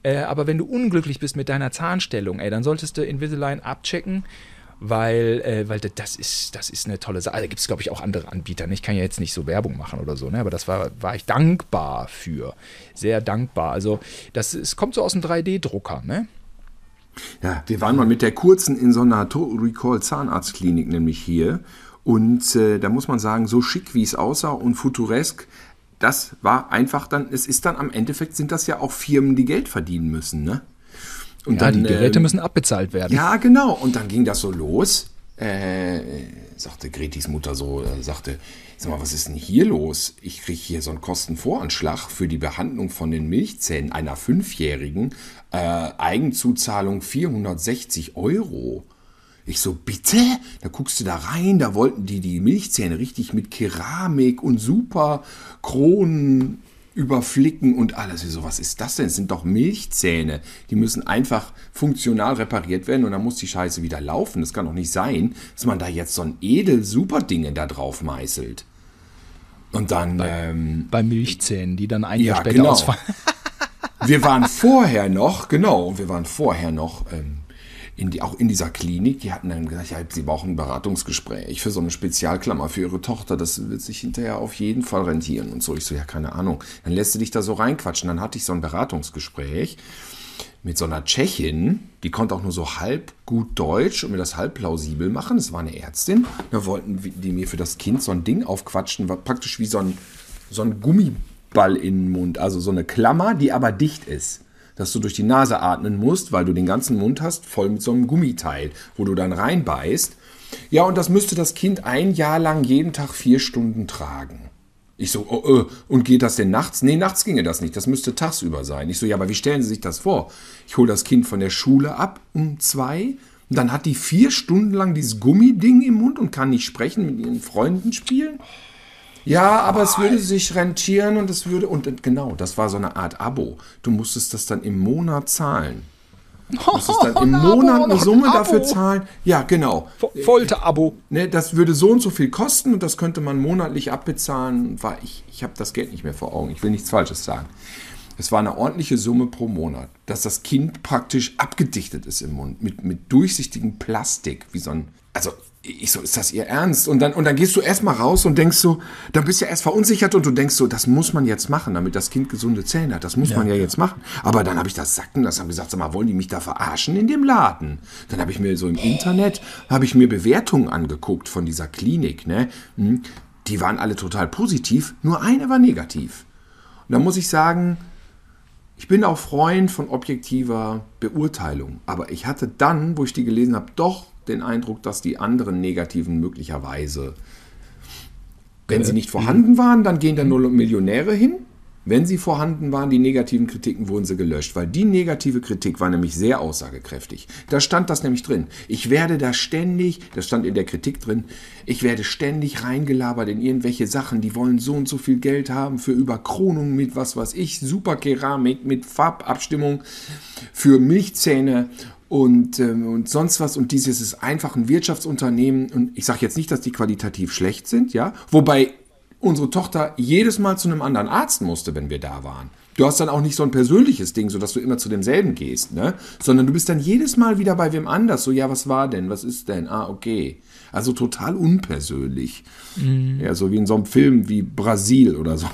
Äh, aber wenn du unglücklich bist mit deiner Zahnstellung, ey, dann solltest du Invisalign abchecken weil, äh, weil das ist, das ist eine tolle Sache. Also, da gibt es, glaube ich, auch andere Anbieter. Ne? Ich kann ja jetzt nicht so Werbung machen oder so, ne? aber das war, war ich dankbar für. Sehr dankbar. Also, das es kommt so aus dem 3D-Drucker, ne? Ja, wir waren mal mit der kurzen in so einer Recall Zahnarztklinik nämlich hier. Und äh, da muss man sagen, so schick wie es aussah und futuresk, das war einfach dann, es ist dann am Endeffekt sind das ja auch Firmen, die Geld verdienen müssen, ne? Und ja, dann, die Geräte ähm, müssen abbezahlt werden. Ja, genau. Und dann ging das so los. Äh, sagte Gretis Mutter so, äh, sagte, sag mal, was ist denn hier los? Ich kriege hier so einen Kostenvoranschlag für die Behandlung von den Milchzähnen einer Fünfjährigen. Äh, Eigenzuzahlung 460 Euro. Ich so, bitte? Da guckst du da rein, da wollten die die Milchzähne richtig mit Keramik und super Kronen überflicken und alles. Ich so, was ist das denn? Es sind doch Milchzähne. Die müssen einfach funktional repariert werden und dann muss die Scheiße wieder laufen. Das kann doch nicht sein, dass man da jetzt so ein edel super Dinge da drauf meißelt. Und dann. Bei, ähm, bei Milchzähnen, die dann ein ja, Jahr später genau. ausfallen. wir waren vorher noch, genau, wir waren vorher noch ähm, in die, auch in dieser Klinik, die hatten dann gesagt, ja, sie brauchen ein Beratungsgespräch für so eine Spezialklammer für ihre Tochter. Das wird sich hinterher auf jeden Fall rentieren und so. Ich so, ja, keine Ahnung. Dann lässt du dich da so reinquatschen. Dann hatte ich so ein Beratungsgespräch mit so einer Tschechin, die konnte auch nur so halb gut Deutsch und mir das halb plausibel machen. Das war eine Ärztin. Da wollten die mir für das Kind so ein Ding aufquatschen, war praktisch wie so ein, so ein Gummiball in den Mund. Also so eine Klammer, die aber dicht ist dass du durch die Nase atmen musst, weil du den ganzen Mund hast, voll mit so einem Gummiteil, wo du dann reinbeißt. Ja, und das müsste das Kind ein Jahr lang jeden Tag vier Stunden tragen. Ich so, oh, oh, und geht das denn nachts? Nee, nachts ginge das nicht. Das müsste tagsüber sein. Ich so, ja, aber wie stellen Sie sich das vor? Ich hole das Kind von der Schule ab um zwei. Und dann hat die vier Stunden lang dieses Gummiding im Mund und kann nicht sprechen, mit ihren Freunden spielen. Ja, aber es würde sich rentieren und es würde, und genau, das war so eine Art Abo. Du musstest das dann im Monat zahlen. Du musstest dann im (laughs) Monat eine Summe dafür zahlen. Ja, genau. Folter-Abo. Ne, das würde so und so viel kosten und das könnte man monatlich abbezahlen. War ich ich habe das Geld nicht mehr vor Augen. Ich will nichts Falsches sagen. Es war eine ordentliche Summe pro Monat, dass das Kind praktisch abgedichtet ist im Mund mit, mit durchsichtigem Plastik, wie so ein. Also ich so, ist das ihr Ernst? Und dann, und dann gehst du erstmal raus und denkst so, dann bist du ja erst verunsichert und du denkst so, das muss man jetzt machen, damit das Kind gesunde Zähne hat. Das muss ja, man ja, ja, jetzt machen. Aber dann habe ich das sacken lassen, habe gesagt, sag mal, wollen die mich da verarschen in dem Laden? Dann habe ich mir so im Internet, habe ich mir Bewertungen angeguckt von dieser Klinik, ne? Hm, die waren alle total positiv, nur eine war negativ. Und da muss ich sagen, ich bin auch Freund von objektiver Beurteilung. Aber ich hatte dann, wo ich die gelesen habe, doch den Eindruck, dass die anderen negativen möglicherweise, wenn sie nicht vorhanden waren, dann gehen da nur Millionäre hin. Wenn sie vorhanden waren, die negativen Kritiken wurden sie gelöscht, weil die negative Kritik war nämlich sehr aussagekräftig. Da stand das nämlich drin. Ich werde da ständig, das stand in der Kritik drin, ich werde ständig reingelabert in irgendwelche Sachen, die wollen so und so viel Geld haben für Überkronung mit was weiß ich, Superkeramik, mit Farbabstimmung, für Milchzähne und, ähm, und sonst was. Und dieses ist einfach ein Wirtschaftsunternehmen. Und ich sage jetzt nicht, dass die qualitativ schlecht sind, ja. Wobei unsere Tochter jedes Mal zu einem anderen Arzt musste, wenn wir da waren. Du hast dann auch nicht so ein persönliches Ding, so dass du immer zu demselben gehst, ne? Sondern du bist dann jedes Mal wieder bei wem anders. So, ja, was war denn? Was ist denn? Ah, okay. Also total unpersönlich. Mhm. Ja, so wie in so einem Film wie Brasil oder so.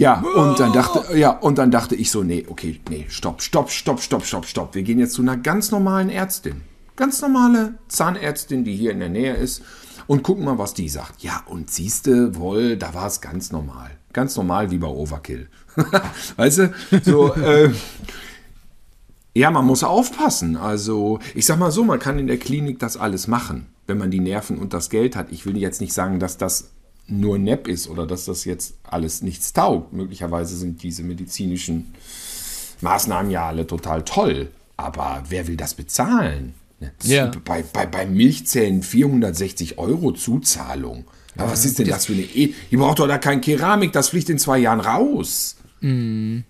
Ja, und dann dachte, ja, und dann dachte ich so, nee, okay, nee, stopp, stopp, stopp, stopp, stopp, stopp. Wir gehen jetzt zu einer ganz normalen Ärztin. Ganz normale Zahnärztin, die hier in der Nähe ist. Und gucken mal, was die sagt. Ja, und siehste, wohl, da war es ganz normal. Ganz normal wie bei Overkill. (laughs) weißt du? So, äh, ja, man muss aufpassen. Also, ich sag mal so, man kann in der Klinik das alles machen, wenn man die Nerven und das Geld hat. Ich will jetzt nicht sagen, dass das nur Nepp ist oder dass das jetzt alles nichts taugt. Möglicherweise sind diese medizinischen Maßnahmen ja alle total toll. Aber wer will das bezahlen? Ne, ja. Bei, bei, bei Milchzähnen 460 Euro Zuzahlung. Aber ja, was ist denn das für eine E? Ihr braucht doch da kein Keramik, das fliegt in zwei Jahren raus. Mhm.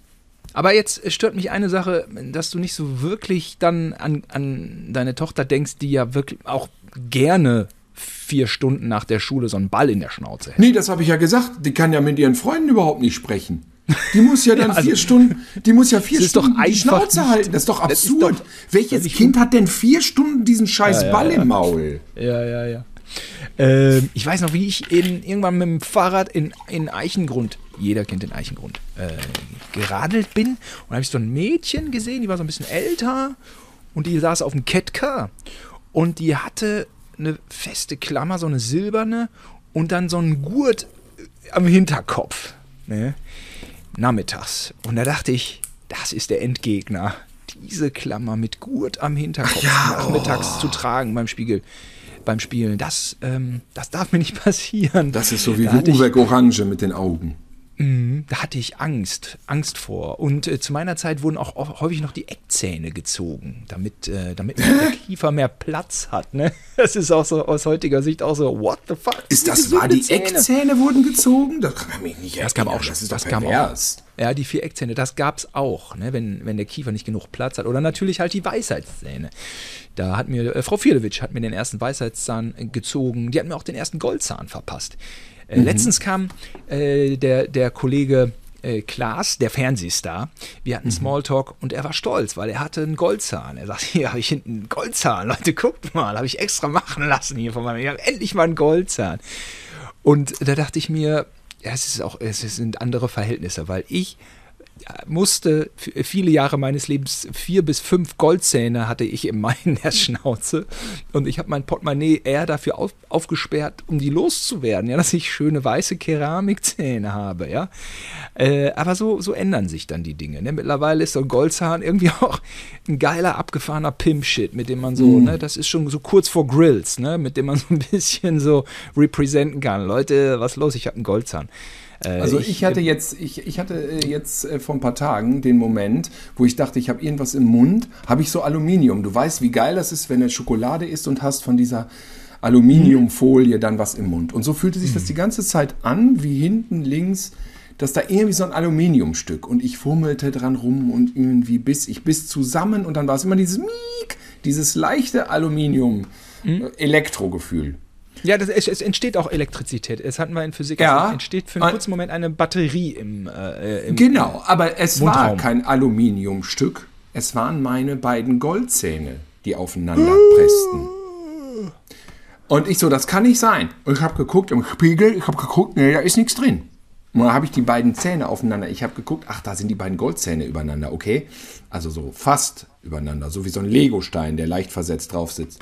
Aber jetzt stört mich eine Sache, dass du nicht so wirklich dann an, an deine Tochter denkst, die ja wirklich auch gerne vier Stunden nach der Schule so einen Ball in der Schnauze hätte. Nee, das habe ich ja gesagt. Die kann ja mit ihren Freunden überhaupt nicht sprechen. Die muss ja (laughs) dann also, vier Stunden, die muss ja vier Stunden die Schnauze nicht- halten. Das ist doch das ist absurd. doch- Welches Kind hat denn vier Stunden diesen scheiß Ja, ja, Ball ja. im Maul? Ja, ja, ja. Ähm, ich weiß noch, wie ich in, irgendwann mit dem Fahrrad in, in Eichengrund, jeder kennt den Eichengrund, äh, geradelt bin. Und da habe ich so ein Mädchen gesehen, die war so ein bisschen älter und die saß auf dem Catcar. Und die hatte eine feste Klammer, so eine silberne und dann so einen Gurt äh, am Hinterkopf. Ne? Nachmittags. Und da dachte ich, das ist der Endgegner. Diese Klammer mit Gurt am Hinterkopf nachmittags oh. zu tragen beim Spiegel. Beim Spielen, das, ähm, das darf mir nicht passieren. Das ist so wie ich, Uweck Orange mit den Augen. Mhm, da hatte ich Angst, Angst vor. Und äh, zu meiner Zeit wurden auch häufig noch die Eckzähne gezogen, damit, äh, damit der (laughs) Kiefer mehr Platz hat. Ne? Das ist auch so aus heutiger Sicht auch so, what the fuck? Ist das wahr? Die Zähne. Eckzähne wurden gezogen? Das kann mich nicht Das kam erinnern. auch schon. Das ist das doch kam pervers. auch. Ja, die vier Eckzähne, das gab's auch, ne, wenn, wenn der Kiefer nicht genug Platz hat. Oder natürlich halt die Weisheitszähne. Da hat mir, äh, Frau Firlewitsch hat mir den ersten Weisheitszahn äh, gezogen. Die hat mir auch den ersten Goldzahn verpasst. Äh, Letztens kam äh, der, der Kollege äh, Klaas, der Fernsehstar. Wir hatten Smalltalk und er war stolz, weil er hatte einen Goldzahn. Er sagte, (laughs) hier habe ich hinten einen Goldzahn. Leute, guckt mal, habe ich extra machen lassen hier von meinem. Ich habe endlich mal einen Goldzahn. Und da dachte ich mir, ja, es ist auch, es sind andere Verhältnisse, weil ich musste viele Jahre meines Lebens vier bis fünf Goldzähne hatte ich in meiner (laughs) Schnauze und ich habe mein Portemonnaie eher dafür auf, aufgesperrt, um die loszuwerden, ja, dass ich schöne weiße Keramikzähne habe, ja. Äh, aber so, so ändern sich dann die Dinge. Ne? Mittlerweile ist so ein Goldzahn irgendwie (laughs) auch ein geiler abgefahrener Pimp-Shit, mit dem man so, ne, das ist schon so kurz vor Grills, ne, mit dem man so ein bisschen so representen kann. Leute, was los? Ich habe einen Goldzahn. Äh, Also ich hatte jetzt, ich, ich hatte äh, jetzt äh, vor ein paar Tagen den Moment, wo ich dachte, ich habe irgendwas im Mund, habe ich so Aluminium. Du weißt, wie geil das ist, wenn du Schokolade isst und hast von dieser Aluminiumfolie dann was im Mund. Und so fühlte sich das die ganze Zeit an, wie hinten links, dass da irgendwie so ein Aluminiumstück und ich fummelte dran rum und irgendwie bis ich bis zusammen und dann war es immer dieses Miek, dieses leichte Aluminium äh, Elektrogefühl. Ja, das, es, es entsteht auch Elektrizität. Es hatten wir in Physik. Ja. Es entsteht für einen kurzen Moment eine Batterie im, äh, im Genau, aber es war Mundraum. kein Aluminiumstück. Es waren meine beiden Goldzähne, die aufeinander pressten. Und ich so, das kann nicht sein. Und ich habe geguckt im Spiegel, ich habe geguckt, nee, da ist nichts drin. Und dann habe ich die beiden Zähne aufeinander. Ich habe geguckt, ach, da sind die beiden Goldzähne übereinander, okay? Also so fast übereinander, so wie so ein Legostein, der leicht versetzt drauf sitzt.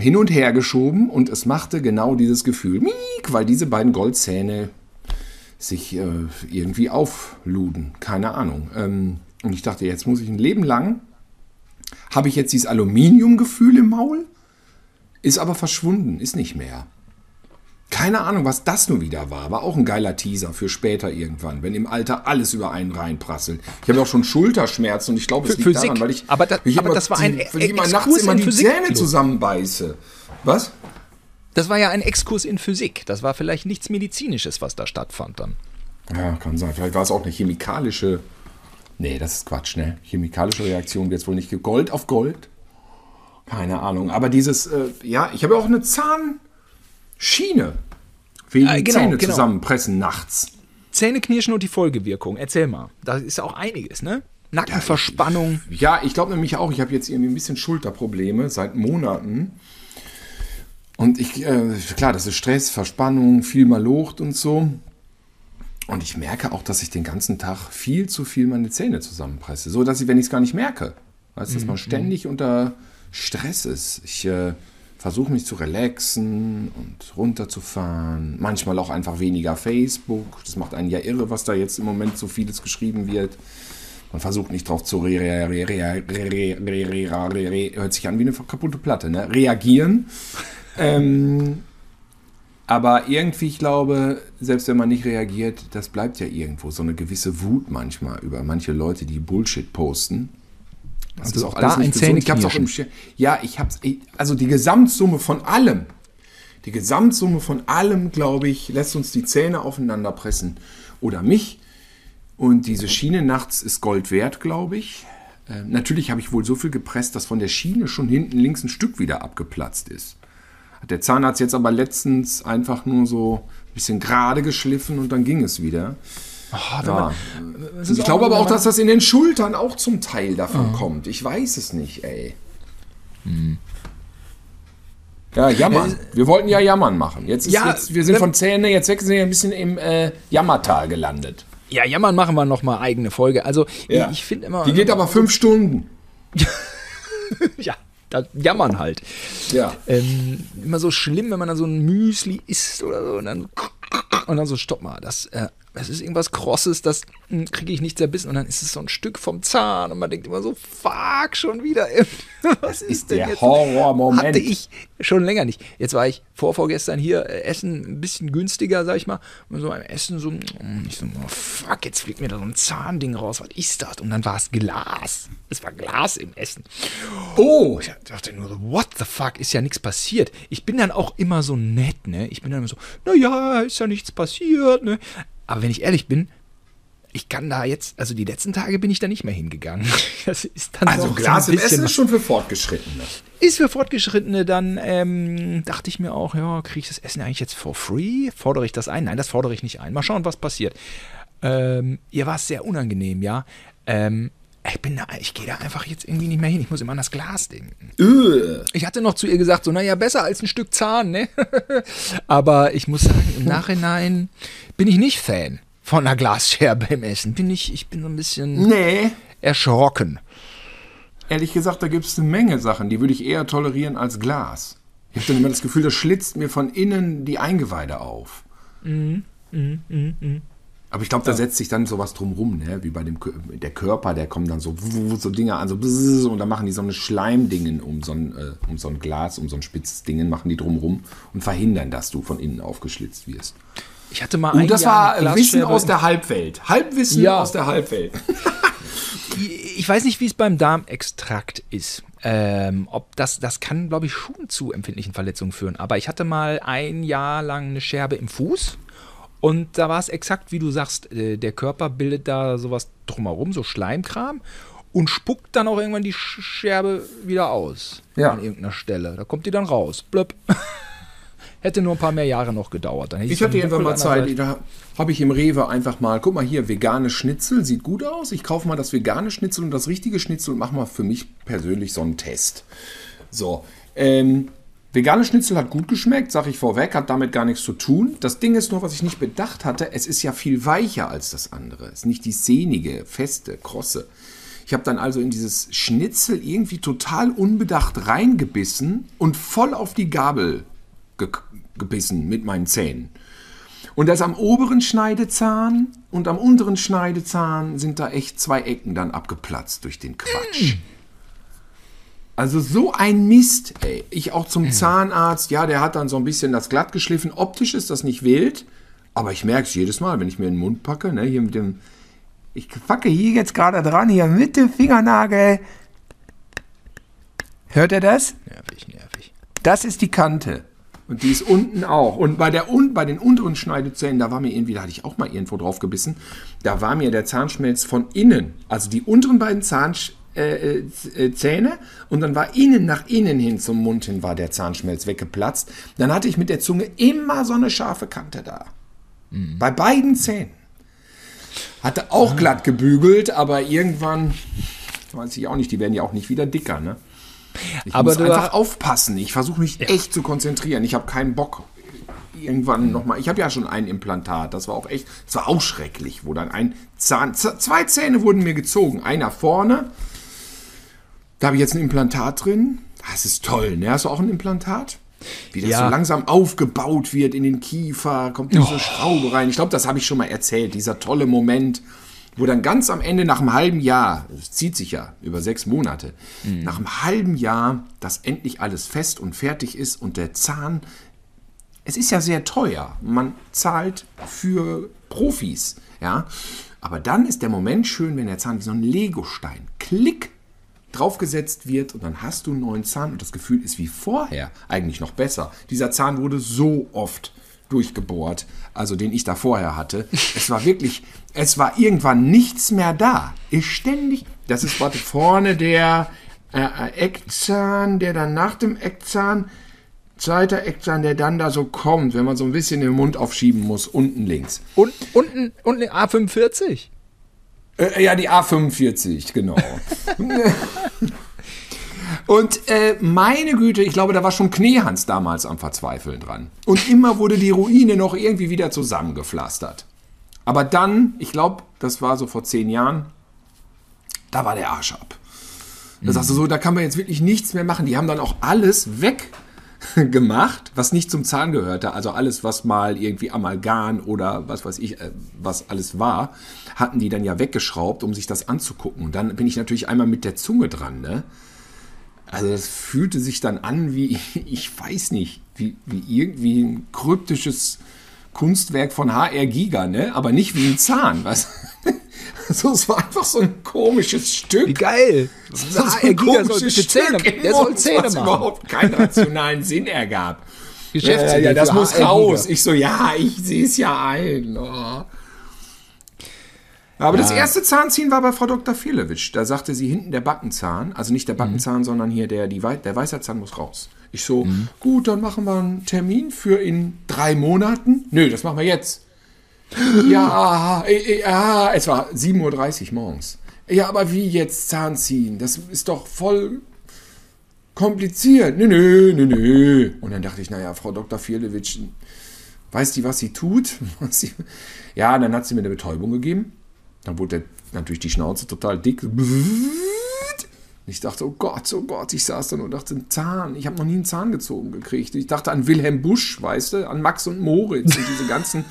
Hin und her geschoben und es machte genau dieses Gefühl, miek, weil diese beiden Goldzähne sich äh, irgendwie aufluden. Keine Ahnung. Ähm, und ich dachte, jetzt muss ich ein Leben lang, habe ich jetzt dieses Aluminiumgefühl im Maul, ist aber verschwunden, ist nicht mehr. Keine Ahnung, was das nur wieder war. War auch ein geiler Teaser für später irgendwann, wenn im Alter alles über einen reinprasselt. Ich habe auch schon Schulterschmerzen und ich glaube, es liegt Physik. daran, weil ich, Aber das- weil ich aber immer, das war ein die, weil ich immer nachts immer die Physik, Zähne zusammenbeiße. Was? Das war ja ein Exkurs in Physik. Das war vielleicht nichts Medizinisches, was da stattfand dann. Ja, kann sein. Vielleicht war es auch eine chemikalische. Nee, das ist Quatsch, ne? Chemikalische Reaktion wird es wohl nicht. Gold auf Gold? Keine Ahnung. Aber dieses, äh, ja, ich habe auch eine Zahnschiene. Wegen Ah, genau, Zähne genau. zusammenpressen nachts. Zähneknirschen und die Folgewirkung. Erzähl mal. Da ist ja auch einiges, ne? Nackenverspannung. Ja, ich glaube nämlich auch, ich habe jetzt irgendwie ein bisschen Schulterprobleme seit Monaten. Und ich, äh, klar, das ist Stress, Verspannung, viel mal Lucht und so. Und ich merke auch, dass ich den ganzen Tag viel zu viel meine Zähne zusammenpresse. So dass ich, wenn ich es gar nicht merke, weißt du, dass man ständig unter Stress ist. Ich äh, versuche mich zu relaxen und runterzufahren. Manchmal auch einfach weniger Facebook. Das macht einen ja irre, was da jetzt im Moment so vieles geschrieben wird. Man versucht nicht drauf zu reagieren. Hört sich an wie eine kaputte Platte, ne? Reagieren. Ähm, aber irgendwie, ich glaube, selbst wenn man nicht reagiert, das bleibt ja irgendwo so eine gewisse Wut manchmal über manche Leute, die Bullshit posten. Das Also auch da ein hab's auch Ja, ich hab's. Also die Gesamtsumme von allem, die Gesamtsumme von allem, glaube ich, lässt uns die Zähne aufeinander pressen. Oder mich. Und diese Schiene nachts ist Gold wert, glaube ich. Ähm, natürlich habe ich wohl so viel gepresst, dass von der Schiene schon hinten links ein Stück wieder abgeplatzt ist. Hat der Zahnarzt jetzt aber letztens einfach nur so ein bisschen gerade geschliffen und dann ging es wieder. Wenn Ja. man, Ich glaube aber auch, dass das in den Schultern auch zum Teil davon kommt. Ich weiß es nicht, ey. Ja, jammern. Wir wollten ja jammern machen. Jetzt ist Ja, jetzt, wir sind wenn- von Zähne, jetzt weg sind wir ein bisschen im äh, Jammertal gelandet. Ja, jammern machen wir noch mal eigene Folge. Also Ja. ich, ich finde immer. Die geht aber fünf Stunden. (laughs) ja, da jammern halt. Ja. Ähm, immer so schlimm, wenn man dann so ein Müsli isst oder so und dann und dann so stopp mal, das, äh, das ist irgendwas Krosses, das kriege ich nicht zerbissen und dann ist es so ein Stück vom Zahn und man denkt immer so, fuck, schon wieder. (laughs) Was ist denn Der jetzt? Horrormoment. Hatte ich schon länger nicht. Jetzt war ich vor vorgestern hier äh, essen, ein bisschen günstiger, sag ich mal. Und so beim Essen so, mm, ich so, oh, fuck, jetzt fliegt mir da so ein Zahnding raus. Was ist das? Und dann war es Glas. Es war Glas im Essen. Oh, Ich dachte nur so, what the fuck, ist ja nichts passiert. Ich bin dann auch immer so nett, ne? Ich bin dann immer so, naja, ist ja nichts passiert, ne? Aber wenn ich ehrlich bin, ich kann da jetzt, also die letzten Tage bin ich da nicht mehr hingegangen. (laughs) Das ist dann also Glas so ein im Essen ist schon für Fortgeschrittene. ist für Fortgeschrittene, dann ähm, dachte ich mir auch, ja, kriege ich das Essen eigentlich jetzt for free? Fordere ich das ein? Nein, das fordere ich nicht ein. Mal schauen, was passiert. Ähm, ihr war es sehr unangenehm, ja. Ähm, ich bin da, ich gehe da einfach jetzt irgendwie nicht mehr hin. Ich muss immer an das Glas denken. Öh. Ich hatte noch zu ihr gesagt, so, naja, besser als ein Stück Zahn, ne? (laughs) Aber ich muss sagen, im Nachhinein bin ich nicht Fan von einer Glasscherbe im Essen. Bin ich, ich bin so ein bisschen Nee. erschrocken. Ehrlich gesagt, da gibt es eine Menge Sachen, die würde ich eher tolerieren als Glas. Ich habe dann immer das Gefühl, das schlitzt mir von innen die Eingeweide auf. Aber ich glaube, da setzt sich dann sowas drumrum, ne? wie bei dem der Körper, der kommt dann so, so Dinger an, so und dann machen die so eine Schleimdingen um so ein, äh, um so ein Glas, um so ein spitzes Dingen, machen die drumrum und verhindern, dass du von innen aufgeschlitzt wirst. Ich hatte mal Und ein das Jahr war Wissen aus der Halbwelt. Halbwissen Ja. aus der Halbwelt. (laughs) Ich weiß nicht, wie es beim Darmextrakt ist. Ähm, ob das, das kann, glaube ich, schon zu empfindlichen Verletzungen führen. Aber ich hatte mal ein Jahr lang eine Scherbe im Fuß und da war es exakt, wie du sagst, äh, der Körper bildet da sowas drumherum, so Schleimkram und spuckt dann auch irgendwann die Sch- Scherbe wieder aus. Ja. An irgendeiner Stelle. Da kommt die dann raus. Blöpp. (laughs) Hätte nur ein paar mehr Jahre noch gedauert. Ich so hatte irgendwann mal Zeit, da habe ich im Rewe einfach mal, guck mal hier, vegane Schnitzel, sieht gut aus. Ich kaufe mal das vegane Schnitzel und das richtige Schnitzel und mache mal für mich persönlich so einen Test. So, ähm, vegane Schnitzel hat gut geschmeckt, sage ich vorweg, hat damit gar nichts zu tun. Das Ding ist nur, was ich nicht bedacht hatte, es ist ja viel weicher als das andere. Es ist nicht die sehnige, feste, krosse. Ich habe dann also in dieses Schnitzel irgendwie total unbedacht reingebissen und voll auf die Gabel ge gebissen mit meinen Zähnen. Und das am oberen Schneidezahn und am unteren Schneidezahn sind da echt zwei Ecken dann abgeplatzt durch den Quatsch. Also so ein Mist, ey. Ich auch zum Zahnarzt, ja, der hat dann so ein bisschen das glatt geschliffen. Optisch ist das nicht wild, aber ich merke es jedes Mal, wenn ich mir in den Mund packe, ne, hier mit dem. Ich packe hier jetzt gerade dran, hier mit dem Fingernagel. Hört er das? Nervig, nervig. Das ist die Kante. Und die ist unten auch. Und bei, der, bei den unteren Schneidezähnen, da war mir irgendwie, da hatte ich auch mal irgendwo drauf gebissen, da war mir der Zahnschmelz von innen, also die unteren beiden Zahnzähne äh, äh, Zähne, und dann war innen nach innen hin zum Mund hin war der Zahnschmelz weggeplatzt. Dann hatte ich mit der Zunge immer so eine scharfe Kante da. Bei beiden Zähnen. Hatte auch glatt gebügelt, aber irgendwann, weiß ich auch nicht, die werden ja auch nicht wieder dicker, ne? Ich Aber muss einfach aufpassen. Ich versuche mich echt zu konzentrieren. Ich habe keinen Bock. Irgendwann nochmal. Ich habe ja schon ein Implantat. Das war auch echt. Das war auch schrecklich, wo dann ein Zahn. Zwei Zähne wurden mir gezogen. Einer vorne. Da habe ich jetzt ein Implantat drin. Das ist toll. Ne? Hast du auch ein Implantat? Wie das Ja. so langsam aufgebaut wird in den Kiefer, kommt diese Schraube rein. Ich glaube, das habe ich schon mal erzählt. Dieser tolle Moment, wo dann ganz am Ende nach einem halben Jahr, es zieht sich ja über sechs Monate, nach einem halben Jahr, dass endlich alles fest und fertig ist und der Zahn, es ist ja sehr teuer. Man zahlt für Profis, ja. Aber dann ist der Moment schön, wenn der Zahn wie so ein Legostein, klick, draufgesetzt wird und dann hast du einen neuen Zahn und das Gefühl ist wie vorher, eigentlich noch besser. Dieser Zahn wurde so oft durchgebohrt, also den ich da vorher hatte. (laughs) Es war wirklich, es war irgendwann nichts mehr da. Ist ständig, das ist warte, vorne der äh, äh, Eckzahn, der dann nach dem Eckzahn, zweiter Eckzahn, der dann da so kommt, wenn man so ein bisschen den Mund aufschieben muss, unten links. Und, unten, unten A45. Äh, ja, die A45, genau. (laughs) Und äh, meine Güte, ich glaube, da war schon Kneehans damals am Verzweifeln dran. Und immer wurde die Ruine noch irgendwie wieder zusammengepflastert. Aber dann, ich glaube, das war so vor zehn Jahren, da war der Arsch ab. Da sagst du so, da kann man jetzt wirklich nichts mehr machen. Die haben dann auch alles (laughs) weggemacht, was nicht zum Zahn gehörte. Also alles, was mal irgendwie Amalgam oder was weiß ich, äh, was alles war, hatten die dann ja weggeschraubt, um sich das anzugucken. Und dann bin ich natürlich einmal mit der Zunge dran, ne? Also das fühlte sich dann an wie, (laughs) ich weiß nicht, wie, wie irgendwie ein kryptisches Kunstwerk von HR Giga, ne? Aber nicht wie ein Zahn, was? (laughs) (laughs) So, es war einfach so ein komisches Stück. Wie geil. So ein komisches Zähne, der soll Zähne was machen. überhaupt keinen rationalen Sinn ergab. (laughs) Ja, ja, das muss raus. Giga. Ich so, ja, ich sehe es ja ein. Oh. Aber ja. das erste Zahnziehen war bei Frau Dr. Filewitsch. Da sagte sie hinten der Backenzahn, also nicht der Backenzahn, mhm. sondern hier der, die, der Weisheitszahn muss raus. Ich so, mhm. gut, dann machen wir einen Termin für in drei Monaten. Nö, das machen wir jetzt. (gasps) ja, ja, es war 7.30 Uhr morgens. Ja, aber wie jetzt Zahn ziehen? Das ist doch voll kompliziert. Nö, nö, nö, nö. Und dann dachte ich, naja, Frau Dr. Firlewitsch, weiß die, was sie tut? (laughs) ja, dann hat sie mir eine Betäubung gegeben. Dann wurde natürlich die Schnauze total dick. Ich dachte, oh Gott, oh Gott, ich saß dann und dachte, ein Zahn. Ich habe noch nie einen Zahn gezogen gekriegt. Ich dachte an Wilhelm Busch, weißt du, an Max und Moritz und diese ganzen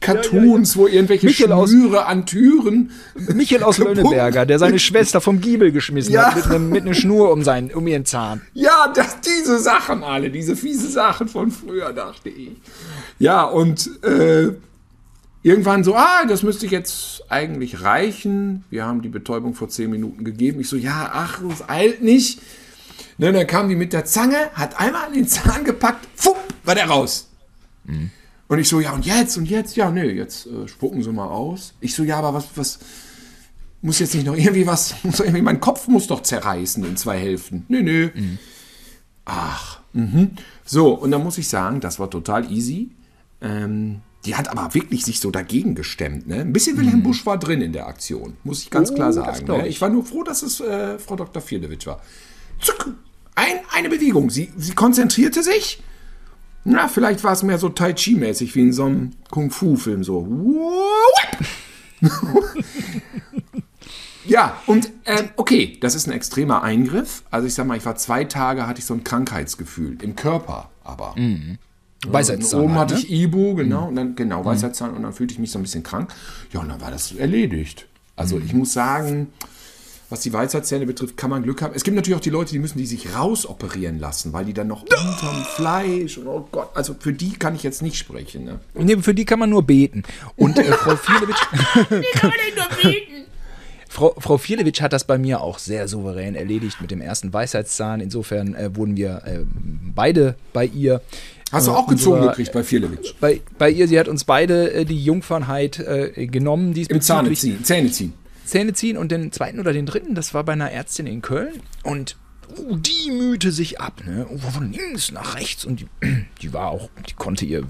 Cartoons, ja, ja, ja. wo irgendwelche Michael Schnüre aus, an Türen. Michael aus (laughs) Löhneberger, der seine Schwester vom Giebel geschmissen hat mit, ne, mit einer Schnur um, seinen, um ihren Zahn. Ja, das, diese Sachen alle, diese fiese Sachen von früher, dachte ich. Ja, und äh, irgendwann so, ah, das müsste jetzt eigentlich reichen. Wir haben die Betäubung vor zehn Minuten gegeben. Ich so, ja, ach, es eilt nicht. Ne, dann kam die mit der Zange, hat einmal an den Zahn gepackt, fupp, war der raus. Mhm. Und ich so, ja, und jetzt, und jetzt, ja, nö, jetzt äh, spucken sie mal aus. Ich so, ja, aber was, was, muss jetzt nicht noch irgendwie was, (laughs) muss irgendwie, mein Kopf muss doch zerreißen in zwei Hälften. Nö, nö. Mhm. Ach, mhm. So, und dann muss ich sagen, das war total easy. Ähm, die hat aber wirklich sich so dagegen gestemmt. Ne? Ein bisschen Wilhelm mhm. Busch war drin in der Aktion, muss ich ganz oh, klar sagen. Ne? Ich war nur froh, dass es äh, Frau Dr. Firlewitsch war. Zuck, ein, eine Bewegung. Sie, sie konzentrierte sich na, vielleicht war es mehr so Tai Chi-mäßig wie in so einem Kung-Fu-Film. So. (laughs) ja, und äh, okay, das ist ein extremer Eingriff. Also ich sag mal, ich war zwei Tage, hatte ich so ein Krankheitsgefühl im Körper, aber. Mhm. Weisheitszahn. Oben hatte ne? ich Ibu, genau, mhm. und dann, genau, mhm. Weisheitszahn, und dann fühlte ich mich so ein bisschen krank. Ja, und dann war das erledigt. Also mhm. ich muss sagen, was die Weisheitszähne betrifft, kann man Glück haben. Es gibt natürlich auch die Leute, die müssen die sich rausoperieren lassen, weil die dann noch unterm Fleisch und oh Gott, also für die kann ich jetzt nicht sprechen. Ne? Nee, für die kann man nur beten. Und äh, Frau (laughs) Fielewitsch. die kann man nicht nur beten. Frau, Frau Firlewitsch hat das bei mir auch sehr souverän erledigt mit dem ersten Weisheitszahn. Insofern äh, wurden wir äh, beide bei ihr. Hast du auch gezogen unserer, gekriegt bei Firlewitsch? Bei, bei ihr, sie hat uns beide äh, die Jungfernheit äh, genommen. Im Zähne ziehen. Zähne ziehen. Zähne ziehen und den zweiten oder den dritten, das war bei einer Ärztin in Köln und uh, die mühte sich ab, ne? Von links nach rechts und die, (clears throat) die war auch, die konnte ihr,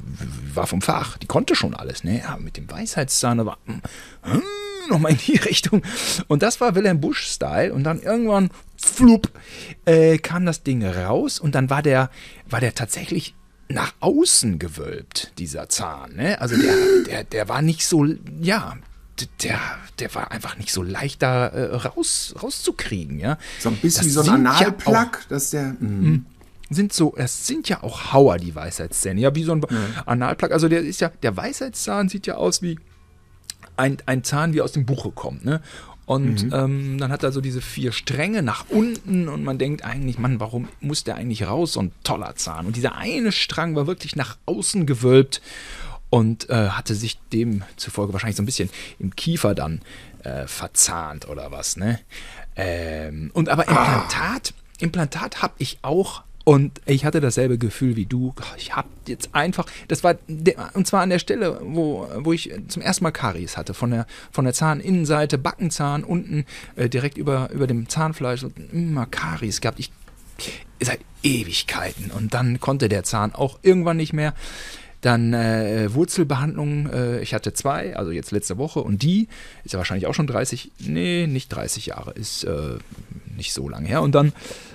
war vom Fach, die konnte schon alles, ne? Ja, mit dem Weisheitszahn, aber hm, hm, nochmal in die (laughs) Richtung. Und das war Wilhelm Busch-Style und dann irgendwann, flupp, äh, kam das Ding raus und dann war der, war der tatsächlich nach außen gewölbt, dieser Zahn. Ne? Also der, der, der war nicht so, ja, der, der war einfach nicht so leicht da äh, raus, rauszukriegen, ja. So ein bisschen das wie so ein Analplug, ja dass der. Mm. Sind so, es sind ja auch Hauer, die Weisheitszähne, ja, wie so ein ja. Analplug. Also der ist ja, der Weisheitszahn sieht ja aus wie ein, ein Zahn, wie aus dem Buche kommt, ne? Und mhm. ähm, dann hat er so diese vier Stränge nach unten und man denkt eigentlich, Mann, warum muss der eigentlich raus? So ein toller Zahn. Und dieser eine Strang war wirklich nach außen gewölbt und äh, hatte sich demzufolge wahrscheinlich so ein bisschen im Kiefer dann äh, verzahnt oder was, ne? Ähm, und aber Implantat, ah. Implantat habe ich auch und ich hatte dasselbe Gefühl wie du. Ich habe jetzt einfach, das war, und zwar an der Stelle, wo, wo ich zum ersten Mal Karies hatte, von der, von der Zahninnenseite, Backenzahn unten, äh, direkt über, über dem Zahnfleisch und immer Karies gehabt. Ich seit Ewigkeiten. Und dann konnte der Zahn auch irgendwann nicht mehr. Dann äh, Wurzelbehandlung, äh, ich hatte zwei, also jetzt letzte Woche. Und die ist ja wahrscheinlich auch schon 30, nee, nicht 30 Jahre, ist äh, nicht so lange her. Und dann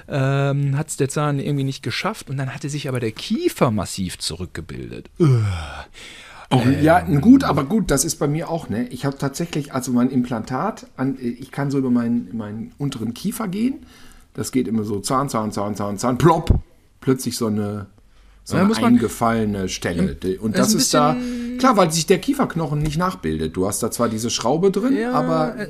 ähm, hat es der Zahn irgendwie nicht geschafft. Und dann hatte sich aber der Kiefer massiv zurückgebildet. Uah. Oh, ja, gut, aber gut, das ist bei mir auch, ne? Ich habe tatsächlich, also mein Implantat, an, ich kann so über meinen, meinen unteren Kiefer gehen. Das geht immer so Zahn, Zahn, Zahn, Zahn, Zahn, plopp. Plötzlich so eine, so eine muss man- eingefallene Stelle. Und Das ist ist da, klar, weil sich der Kieferknochen nicht nachbildet. Du hast da zwar diese Schraube drin, Ja, aber äh,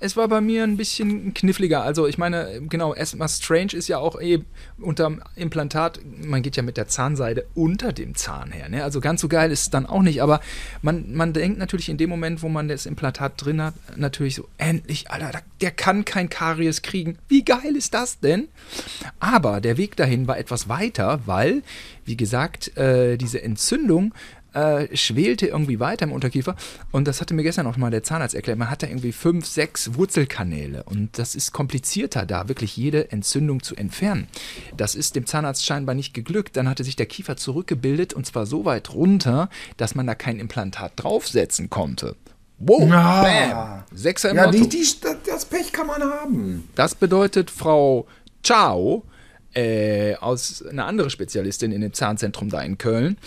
es war bei mir ein bisschen kniffliger. Also ich meine, genau, erstmal Strange ist ja auch eh unterm Implantat, man geht ja mit der Zahnseide unter dem Zahn her. Ne? Also ganz so geil ist es dann auch nicht. Aber man, man denkt natürlich in dem Moment, wo man das Implantat drin hat, natürlich so, endlich, Alter, der kann kein Karies kriegen. Wie geil ist das denn? Aber der Weg dahin war etwas weiter, weil, wie gesagt, äh, diese Entzündung äh, schwelte irgendwie weiter im Unterkiefer. Und das hatte mir gestern auch mal der Zahnarzt erklärt. Man hat da irgendwie fünf, sechs Wurzelkanäle. Und das ist komplizierter, da wirklich jede Entzündung zu entfernen. Das ist dem Zahnarzt scheinbar nicht geglückt. Dann hatte sich der Kiefer zurückgebildet und zwar so weit runter, dass man da kein Implantat draufsetzen konnte. Wow, Ah. bam, Sechser im ja, Lotto. die, die, das- das Pech kann man haben. Das bedeutet, Frau Ciao, äh, aus einer anderen Spezialistin in dem Zahnzentrum da in Köln,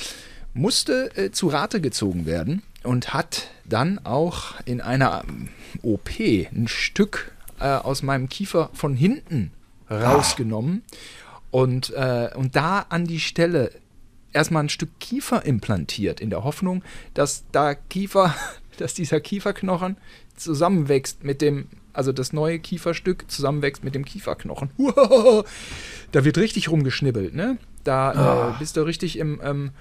musste äh, zu Rate gezogen werden und hat dann auch in einer ähm, OP ein Stück äh, aus meinem Kiefer von hinten rausgenommen und, äh, und da an die Stelle erstmal ein Stück Kiefer implantiert, in der Hoffnung, dass da Kiefer, (laughs) dass dieser Kieferknochen zusammenwächst mit dem, also das neue Kieferstück zusammenwächst mit dem Kieferknochen. (laughs) Da wird richtig rumgeschnibbelt, ne? Da äh, bist du richtig im ähm,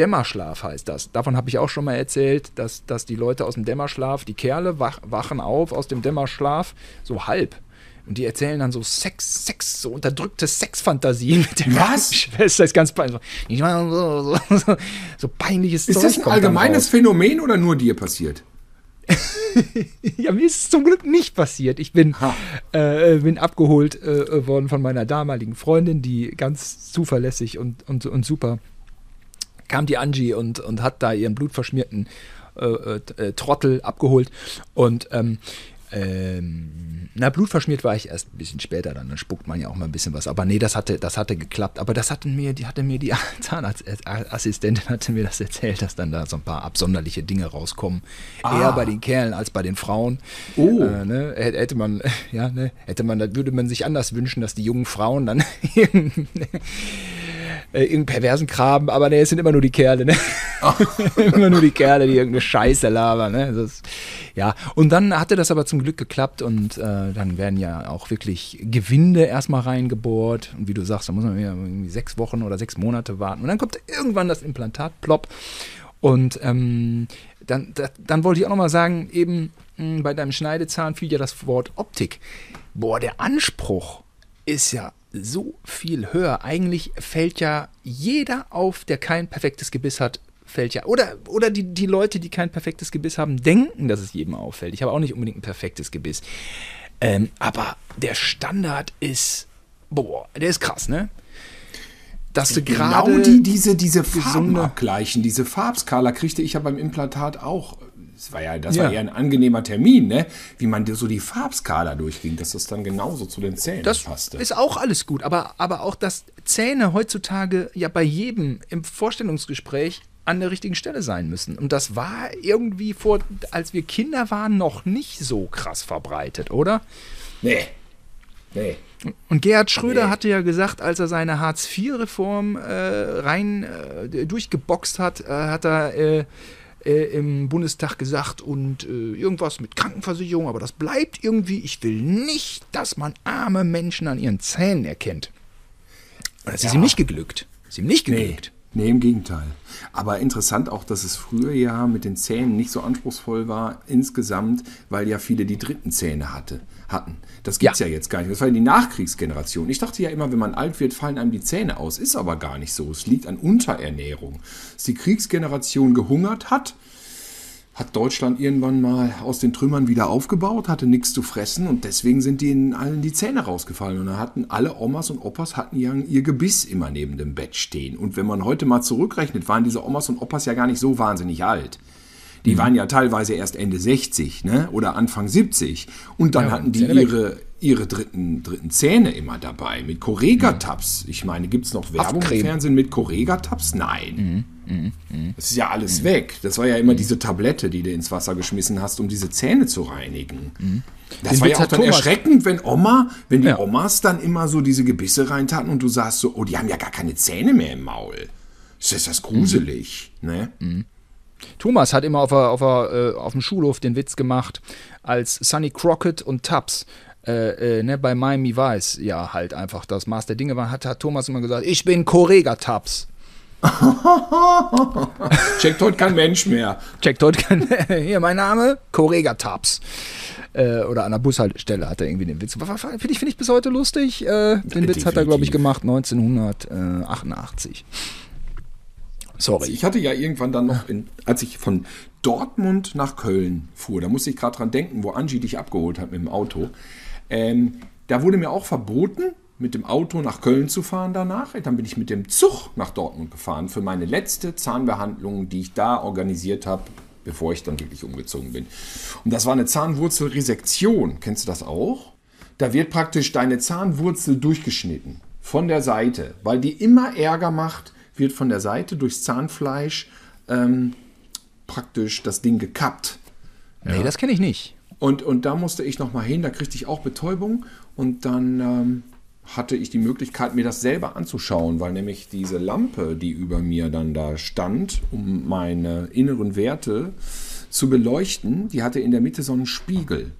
Dämmerschlaf, heißt das. Davon habe ich auch schon mal erzählt, dass, dass die Leute aus dem Dämmerschlaf, die Kerle wach, wachen auf aus dem Dämmerschlaf, so halb. Und die erzählen dann so Sex, Sex, so unterdrückte Sexfantasien mit der Was? Schwester. ist ganz peinlich. So, so, so, so peinliches Ist Zeug das ein allgemeines. Phänomen oder nur dir passiert? (laughs) Ja, mir ist es zum Glück nicht passiert. Ich bin, äh, bin abgeholt äh, worden von meiner damaligen Freundin, die ganz zuverlässig und, und, und super kam die Angie und, und hat da ihren blutverschmierten äh, äh, äh, Trottel abgeholt. Und ähm, ähm, na, blutverschmiert war ich erst ein bisschen später, dann, dann spuckt man ja auch mal ein bisschen was. Aber nee, das hatte, das hatte geklappt. Aber das hatten mir, die hatte mir die (laughs) Zahnarztassistentin hatte mir das erzählt, dass dann da so ein paar absonderliche Dinge rauskommen. Eher bei den Kerlen als bei den Frauen. Oh. Äh, ne, hätte man, ja, ne, hätte man, da würde man sich anders wünschen, dass die jungen Frauen dann (laughs) äh, irgendeinen perversen Kram, aber ne, es sind immer nur die Kerle, ne? (laughs) immer nur die Kerle, die irgendeine Scheiße labern, ne? Ist, ja, und dann hatte das aber zum Glück geklappt und äh, dann werden ja auch wirklich Gewinde erstmal reingebohrt und wie du sagst, da muss man ja irgendwie sechs Wochen oder sechs Monate warten und dann kommt irgendwann das Implantat, plopp und ähm, dann, da, dann wollte ich auch noch mal sagen, eben mh, bei deinem Schneidezahn fiel ja das Wort Optik. Boah, der Anspruch ist ja so viel höher. Eigentlich fällt ja jeder auf, der kein perfektes Gebiss hat, fällt ja. Oder, oder die, die Leute, die kein perfektes Gebiss haben, denken, dass es jedem auffällt. Ich habe auch nicht unbedingt ein perfektes Gebiss. Ähm, aber der Standard ist, boah, der ist krass, ne? Dass du Genau gerade. die, diese, diese Farben abgleichen, diese Farbskala kriegte ich ja beim Implantat auch. Das war ja, das Ja. war eher ein angenehmer Termin, ne? Wie man so die Farbskala durchging, dass das dann genauso zu den Zähnen Das passte. ist auch alles gut, aber, aber auch, dass Zähne heutzutage ja bei jedem im Vorstellungsgespräch an der richtigen Stelle sein müssen. Und das war irgendwie vor, als wir Kinder waren, noch nicht so krass verbreitet, oder? nee. Nee. Und Gerhard Schröder Nee. hatte ja gesagt, als er seine Hartz-IV-Reform äh, rein äh, durchgeboxt hat, äh, hat er äh, im Bundestag gesagt und äh, irgendwas mit Krankenversicherung, aber das bleibt irgendwie, ich will nicht, dass man arme Menschen an ihren Zähnen erkennt. Und das ist Ja. ihm nicht geglückt. Ist ihm nicht Nee. geglückt. Nee, im Gegenteil. Aber interessant auch, dass es früher ja mit den Zähnen nicht so anspruchsvoll war insgesamt, weil ja viele die dritten Zähne hatte, hatten. Das gibt's ja. Ja. jetzt gar nicht. Das war die Nachkriegsgeneration. Ich dachte ja immer, wenn man alt wird, fallen einem die Zähne aus. Ist aber gar nicht so. Es liegt an Unterernährung. Dass die Kriegsgeneration gehungert hat, hat Deutschland irgendwann mal aus den Trümmern wieder aufgebaut, hatte nichts zu fressen und deswegen sind denen allen die Zähne rausgefallen. Und da hatten alle Omas und Opas hatten ja ihr Gebiss immer neben dem Bett stehen. Und wenn man heute mal zurückrechnet, waren diese Omas und Opas ja gar nicht so wahnsinnig alt. Die mhm. waren ja teilweise erst Ende 60 ne? oder Anfang 70. Und dann ja, hatten die ihre, ihre dritten, dritten Zähne immer dabei mit Correga-Tabs. Ich meine, gibt es noch Werbung im Fernsehen mit Correga-Tabs? Nein. Mhm, mh, mh. Das ist ja alles mhm. weg. Das war ja immer mhm. diese Tablette, die du ins Wasser geschmissen hast, um diese Zähne zu reinigen. Mhm. Das Den war ja auch dann Thomas. erschreckend, wenn Oma, wenn die ja. Omas dann immer so diese Gebisse reintaten und du sagst so, oh, die haben ja gar keine Zähne mehr im Maul. Das ist das gruselig, ne? Thomas hat immer auf, der, auf, der, äh, auf dem Schulhof den Witz gemacht, als Sonny Crockett und Tubbs äh, äh, ne, bei Miami Vice ja halt einfach das Maß der Dinge war, hat, hat Thomas immer gesagt, ich bin Correga Tubbs. (laughs) Checkt heute kein Mensch mehr. Checkt heute kein Hier, mein Name, Correga Tubbs. Äh, oder an der Bushaltestelle hat er irgendwie den Witz. Finde ich, find ich bis heute lustig. Äh, den Witz hat er, glaube ich, gemacht 1988. Sorry. Also ich hatte ja irgendwann dann noch, in, als ich von Dortmund nach Köln fuhr, da musste ich gerade dran denken, wo Angie dich abgeholt hat mit dem Auto. Ähm, da wurde mir auch verboten, mit dem Auto nach Köln zu fahren danach. Dann bin ich mit dem Zug nach Dortmund gefahren für meine letzte Zahnbehandlung, die ich da organisiert habe, bevor ich dann wirklich umgezogen bin. Und das war eine Zahnwurzelresektion. Kennst du das auch? Da wird praktisch deine Zahnwurzel durchgeschnitten von der Seite, weil die immer Ärger macht, wird von der Seite durchs Zahnfleisch ähm, praktisch das Ding gekappt. Nee, ja. das kenne ich nicht. Und, und da musste ich nochmal hin, da kriegte ich auch Betäubung und dann ähm, hatte ich die Möglichkeit, mir das selber anzuschauen, weil nämlich diese Lampe, die über mir dann da stand, um meine inneren Werte zu beleuchten, die hatte in der Mitte so einen Spiegel.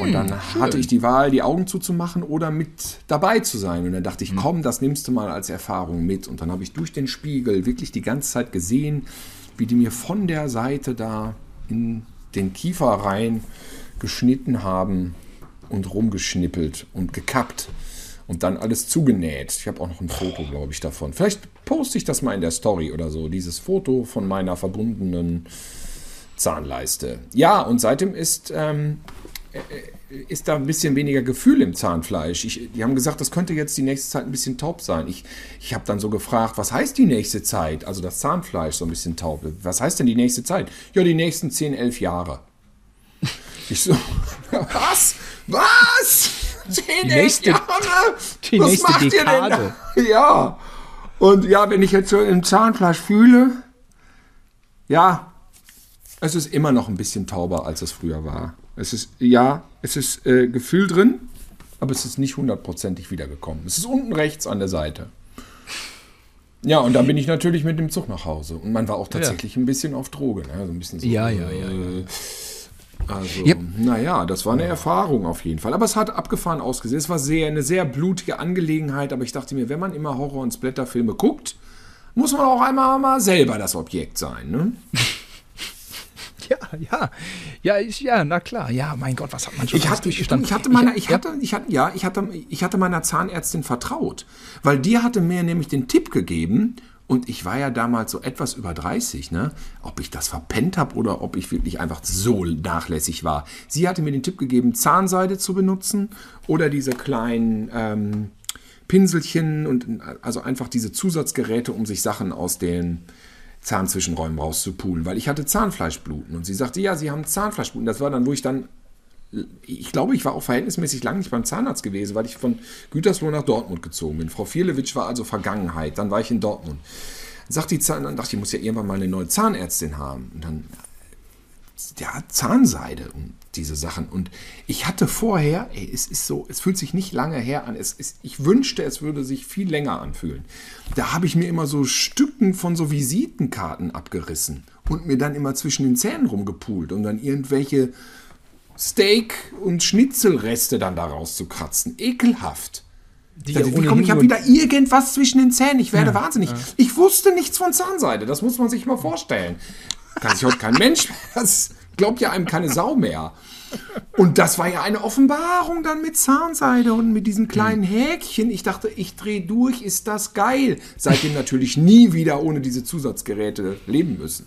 Und dann hm, hatte ich die Wahl, die Augen zuzumachen oder mit dabei zu sein. Und dann dachte ich, hm. komm, das nimmst du mal als Erfahrung mit. Und dann habe ich durch den Spiegel wirklich die ganze Zeit gesehen, wie die mir von der Seite da in den Kiefer rein geschnitten haben und rumgeschnippelt und gekappt und dann alles zugenäht. Ich habe auch noch ein Foto, glaube ich, davon. Vielleicht poste ich das mal in der Story oder so, dieses Foto von meiner verbundenen Zahnleiste. Ja, und seitdem ist ähm, äh, ist da ein bisschen weniger Gefühl im Zahnfleisch. Ich, die haben gesagt, das könnte jetzt die nächste Zeit ein bisschen taub sein. Ich, ich habe dann so gefragt, was heißt die nächste Zeit? Also das Zahnfleisch so ein bisschen taub. Was heißt denn die nächste Zeit? Ja, die nächsten 10, 11 Jahre. (laughs) Ich so, was? Was? 10, die nächste, Jahre? Die was nächste macht Dekade. Ihr denn Ja. Und ja, wenn ich jetzt so im Zahnfleisch fühle, ja, es ist immer noch ein bisschen tauber, als es früher war. Es ist, ja, es ist äh, Gefühl drin, aber es ist nicht hundertprozentig wiedergekommen. Es ist unten rechts an der Seite. Ja, und dann bin ich natürlich mit dem Zug nach Hause. Und man war auch tatsächlich ja. ein bisschen auf Droge. Ne? So ein bisschen so, ja, ja, ja. Äh, also, yep. naja, das war eine Erfahrung auf jeden Fall. Aber es hat abgefahren ausgesehen. Es war sehr, eine sehr blutige Angelegenheit. Aber ich dachte mir, wenn man immer Horror- und Splatterfilme guckt, muss man auch einmal mal selber das Objekt sein. Ne? (laughs) Ja, ja, ja, ich, ja, na klar. Ja, mein Gott, was hat man schon ich hatte, durchgestanden? Ich hatte meiner, ich, hatte, ich hatte, ja, ich hatte, ich hatte meiner Zahnärztin vertraut, weil die hatte mir nämlich den Tipp gegeben. Und ich war ja damals so etwas über 30, ne? Ob ich das verpennt habe oder ob ich wirklich einfach so nachlässig war. Sie hatte mir den Tipp gegeben, Zahnseide zu benutzen oder diese kleinen ähm, Pinselchen und also einfach diese Zusatzgeräte, um sich Sachen aus den Zahnzwischenräumen rauszupulen, weil ich hatte Zahnfleischbluten. Und sie sagte, ja, sie haben Zahnfleischbluten. Das war dann, wo ich dann, ich glaube, ich war auch verhältnismäßig lang nicht beim Zahnarzt gewesen, weil ich von Gütersloh nach Dortmund gezogen bin. Frau Vierlewitsch war also Vergangenheit. Dann war ich in Dortmund. Sagt die Zahn, dann dachte ich, ich muss ja irgendwann mal eine neue Zahnärztin haben. Und dann, ja, Zahnseide und diese Sachen. Und ich hatte vorher, ey, es ist so, es fühlt sich nicht lange her an. Es ist, ich wünschte, es würde sich viel länger anfühlen. Da habe ich mir immer so Stücken von so Visitenkarten abgerissen und mir dann immer zwischen den Zähnen rumgepult, um dann irgendwelche Steak- und Schnitzelreste dann daraus zu kratzen. Ekelhaft. Die dachte, komme ich habe wieder irgendwas zwischen den Zähnen? Ich werde ja, wahnsinnig. Ja. Ich wusste nichts von Zahnseide. Das muss man sich mal vorstellen. Kann sich heute kein Mensch. (laughs) Das, glaubt ja einem keine Sau mehr. Und das war ja eine Offenbarung dann mit Zahnseide und mit diesen kleinen Häkchen. Ich dachte, ich drehe durch, ist das geil. Seitdem natürlich nie wieder ohne diese Zusatzgeräte leben müssen.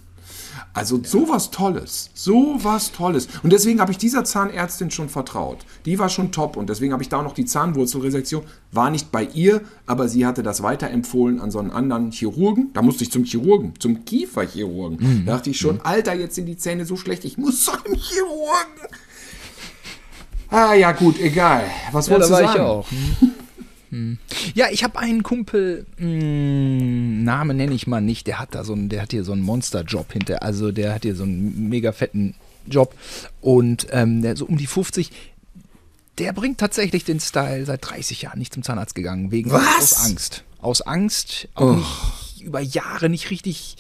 Also sowas Tolles, sowas Tolles. Und deswegen habe ich dieser Zahnärztin schon vertraut. Die war schon top und deswegen habe ich da auch noch die Zahnwurzelresektion. War nicht bei ihr, aber sie hatte das weiterempfohlen an so einen anderen Chirurgen. Da musste ich zum Chirurgen, zum Kieferchirurgen. Da dachte ich schon, Alter, jetzt sind die Zähne so schlecht, ich muss zum Chirurgen. Ah ja, gut, egal. Was Ja, wolltest du sagen? ich auch. (laughs) Hm. Hm. Ja, ich habe einen Kumpel, mh, Name nenne ich mal nicht, der hat da so einen, der hat hier so einen Monsterjob hinter, also der hat hier so einen mega fetten Job und ähm, der so um die 50, der bringt tatsächlich den Style seit 30 Jahren nicht zum Zahnarzt gegangen, wegen Was? aus Angst. Aus Angst, auch nicht, über Jahre nicht richtig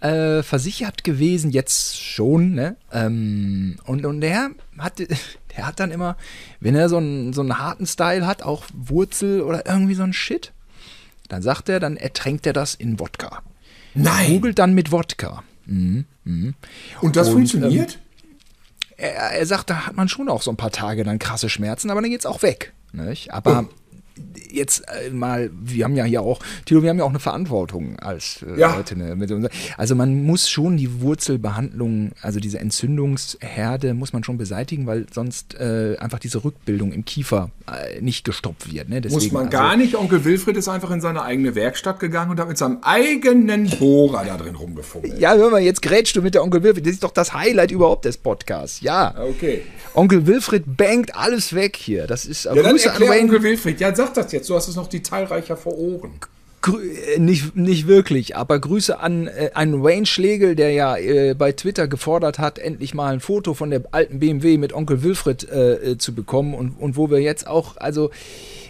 äh, versichert gewesen, jetzt schon, ne? Ähm, und, und der hat, (laughs) der hat dann immer, wenn er so einen, so einen harten Style hat, auch Wurzel oder irgendwie so ein Shit, dann sagt er, dann ertränkt er das in Wodka. Nein. Googelt dann mit Wodka. Mhm, Und das Und, funktioniert? Er, er sagt, da hat man schon auch so ein paar Tage dann krasse Schmerzen, aber dann geht's auch weg. Nicht? Aber jetzt äh, mal, wir haben ja hier auch, Tilo, wir haben ja auch eine Verantwortung als äh, Ja. Leute. Ne, mit unser, also man muss schon die Wurzelbehandlung, also diese Entzündungsherde muss man schon beseitigen, weil sonst äh, einfach diese Rückbildung im Kiefer äh, nicht gestoppt wird. Ne? Muss Deswegen, man also, gar nicht. Onkel Wilfried ist einfach in seine eigene Werkstatt gegangen und hat mit seinem eigenen Bohrer da drin rumgefummelt. Ja, hör mal, jetzt grätschst du mit der Onkel Wilfried. Das ist doch das Highlight überhaupt des Podcasts. Ja. Okay. Onkel Wilfried bangt alles weg hier. Das ist Ja, dann erklär. Onkel Wilfried. Ja, sag das jetzt. Du hast es noch detailreicher vor Ohren. Grü äh, nicht, nicht wirklich, aber Grüße an äh, einen Wayne Schlegel, der ja äh, bei Twitter gefordert hat, endlich mal ein Foto von der alten BMW mit Onkel Wilfried äh, äh, zu bekommen und, und wo wir jetzt auch, also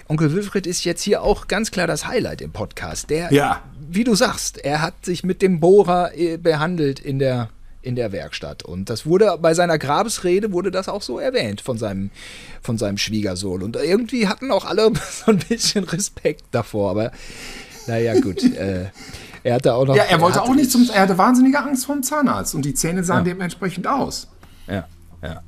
Onkel Wilfried ist jetzt hier auch ganz klar das Highlight im Podcast. Der, Ja. wie du sagst, er hat sich mit dem Bohrer äh, behandelt in der in der Werkstatt und das wurde bei seiner Grabesrede wurde das auch so erwähnt von seinem von seinem Schwiegersohn und irgendwie hatten auch alle (laughs) so ein bisschen Respekt davor, aber naja, gut. äh, er hatte auch noch. Ja, er wollte hatte- auch nicht zum. Er hatte wahnsinnige Angst vor dem Zahnarzt und die Zähne sahen dementsprechend aus. Ja, ja,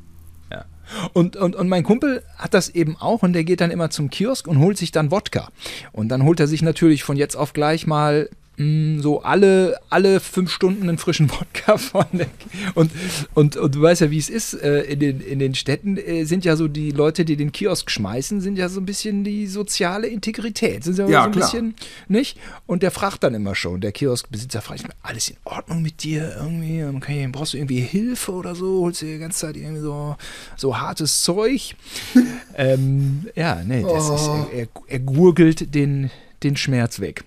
ja. Und, und, und mein Kumpel hat das eben auch und der geht dann immer zum Kiosk und holt sich dann Wodka. Und dann holt er sich natürlich von jetzt auf gleich mal mh, so alle, alle fünf Stunden einen frischen Wodka (laughs) von der und, und, und du weißt ja, wie es ist, äh, in, den, in den Städten äh, sind ja so die Leute, die den Kiosk schmeißen, sind ja so ein bisschen die soziale Integrität. Sind ja, Ja, so ein klar. bisschen, nicht? Und der fragt dann immer schon, der Kioskbesitzer fragt alles in Ordnung mit dir irgendwie? Ich, brauchst du irgendwie Hilfe oder so? Holst du die ganze Zeit irgendwie so, so hartes Zeug? (laughs) ähm, ja, nee, das ist, er, er, er gurgelt den, den Schmerz weg.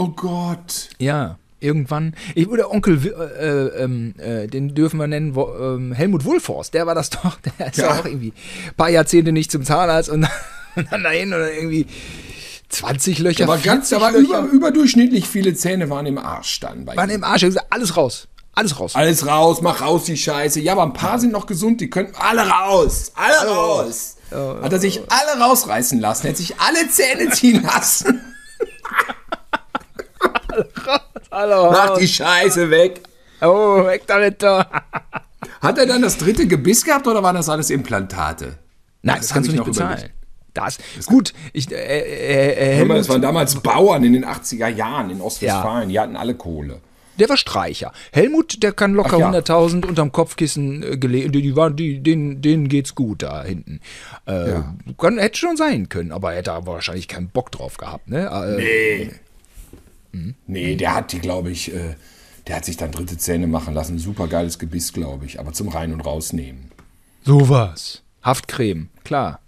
Oh Gott. Ja, irgendwann. Ich, oder Onkel, Wi- äh, ähm, äh, den dürfen wir nennen, wo, ähm, Helmut Wulforst, der war das (laughs) doch, der ist Ja. auch irgendwie ein paar Jahrzehnte nicht zum Zahnarzt und, (laughs) und dann dahin oder irgendwie 20 Löcher. Aber ganz, 40 aber über, überdurchschnittlich viele Zähne waren im Arsch dann bei waren ihm. im Arsch. Ich gesagt, alles raus. Alles raus. Alles raus, mach raus die Scheiße. Ja, aber ein paar sind noch gesund, die können alle raus. Alle raus. Hat er sich alle rausreißen lassen, hat sich alle Zähne (laughs) ziehen lassen. (laughs) Hallo. Mach die Scheiße weg. Oh, weg damit da. (laughs) Hat er dann das dritte Gebiss gehabt oder waren das alles Implantate? Nein, Das das, kannst du ich nicht bezahlen. Das, gut, ich, äh, äh, äh, Hör mal, Helmut, das waren damals Bauern in den 80er Jahren in Ostwestfalen. Die hatten alle Kohle. der war Streicher. Helmut, der kann locker Ach ja. 100.000 unterm Kopfkissen äh, gelegen. Die, die die, denen, denen geht's gut da hinten. Äh, Ja. kann, hätte schon sein können, aber er hätte aber wahrscheinlich keinen Bock drauf gehabt. Ne? Äh, Nee. Nee, der hat die, glaube ich, äh, der hat sich dann dritte Zähne machen lassen. Super geiles Gebiss, glaube ich. Aber zum Rein- und Rausnehmen. Sowas. Haftcreme, klar.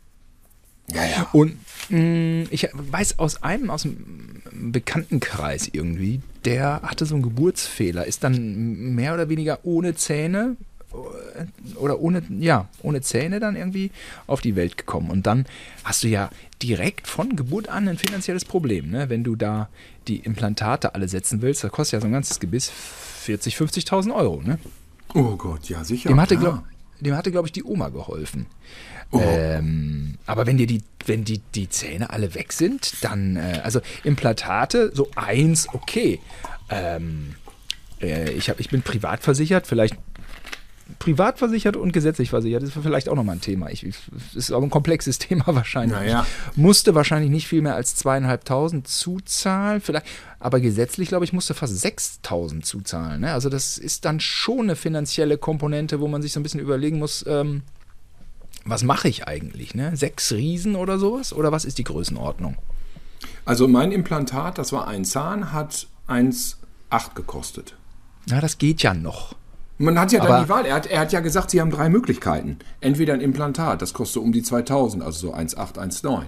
Ja, ja. Und mh, ich weiß aus einem, aus dem Bekanntenkreis irgendwie, der hatte so einen Geburtsfehler, ist dann mehr oder weniger ohne Zähne äh, oder ohne, ja, ohne Zähne dann irgendwie auf die Welt gekommen. Und dann hast du ja direkt von Geburt an ein finanzielles Problem, ne? wenn du da die Implantate alle setzen willst. Da kostet ja so ein ganzes Gebiss 40.000, 50.000 Euro. Ne? Oh Gott, ja, sicher. Dem hatte, klar. glaub, glaube ich, die Oma geholfen. Ähm, aber wenn dir die, wenn die, die Zähne alle weg sind, dann, äh, also Implantate, so eins, okay. Ähm, äh, ich, hab, ich bin privat versichert, vielleicht privat versichert und gesetzlich versichert. Das ist vielleicht auch nochmal ein Thema. Ich, das ist auch ein komplexes (laughs) Thema wahrscheinlich. Naja. Ich musste wahrscheinlich nicht viel mehr als zweieinhalbtausend zuzahlen, vielleicht, aber gesetzlich, glaube ich, musste fast 6000 zuzahlen. Ne? Also das ist dann schon eine finanzielle Komponente, wo man sich so ein bisschen überlegen muss, ähm, was mache ich eigentlich? Ne? Sechs Riesen oder sowas? Oder was ist die Größenordnung? Also mein Implantat, das war ein Zahn, hat 1,8 gekostet. Na, das geht ja noch. Man hat ja dann Aber- die Wahl. Er hat, er hat ja gesagt, sie haben drei Möglichkeiten. Entweder ein Implantat, das kostet um die 2000, also so 1,8, 1,9.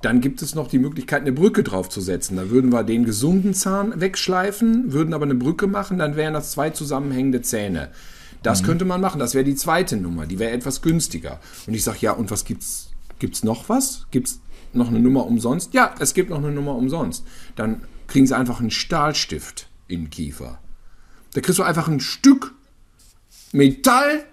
Dann gibt es noch die Möglichkeit, eine Brücke draufzusetzen. Da würden wir den gesunden Zahn wegschleifen, würden aber eine Brücke machen, dann wären das zwei zusammenhängende Zähne. Das könnte man machen. Das wäre die zweite Nummer. Die wäre etwas günstiger. Und ich sage, ja, und was gibt's? Gibt's noch was? Gibt's noch eine Nummer umsonst? Ja, es gibt noch eine Nummer umsonst. Dann kriegen sie einfach einen Stahlstift in den Kiefer. Da kriegst du einfach ein Stück Metall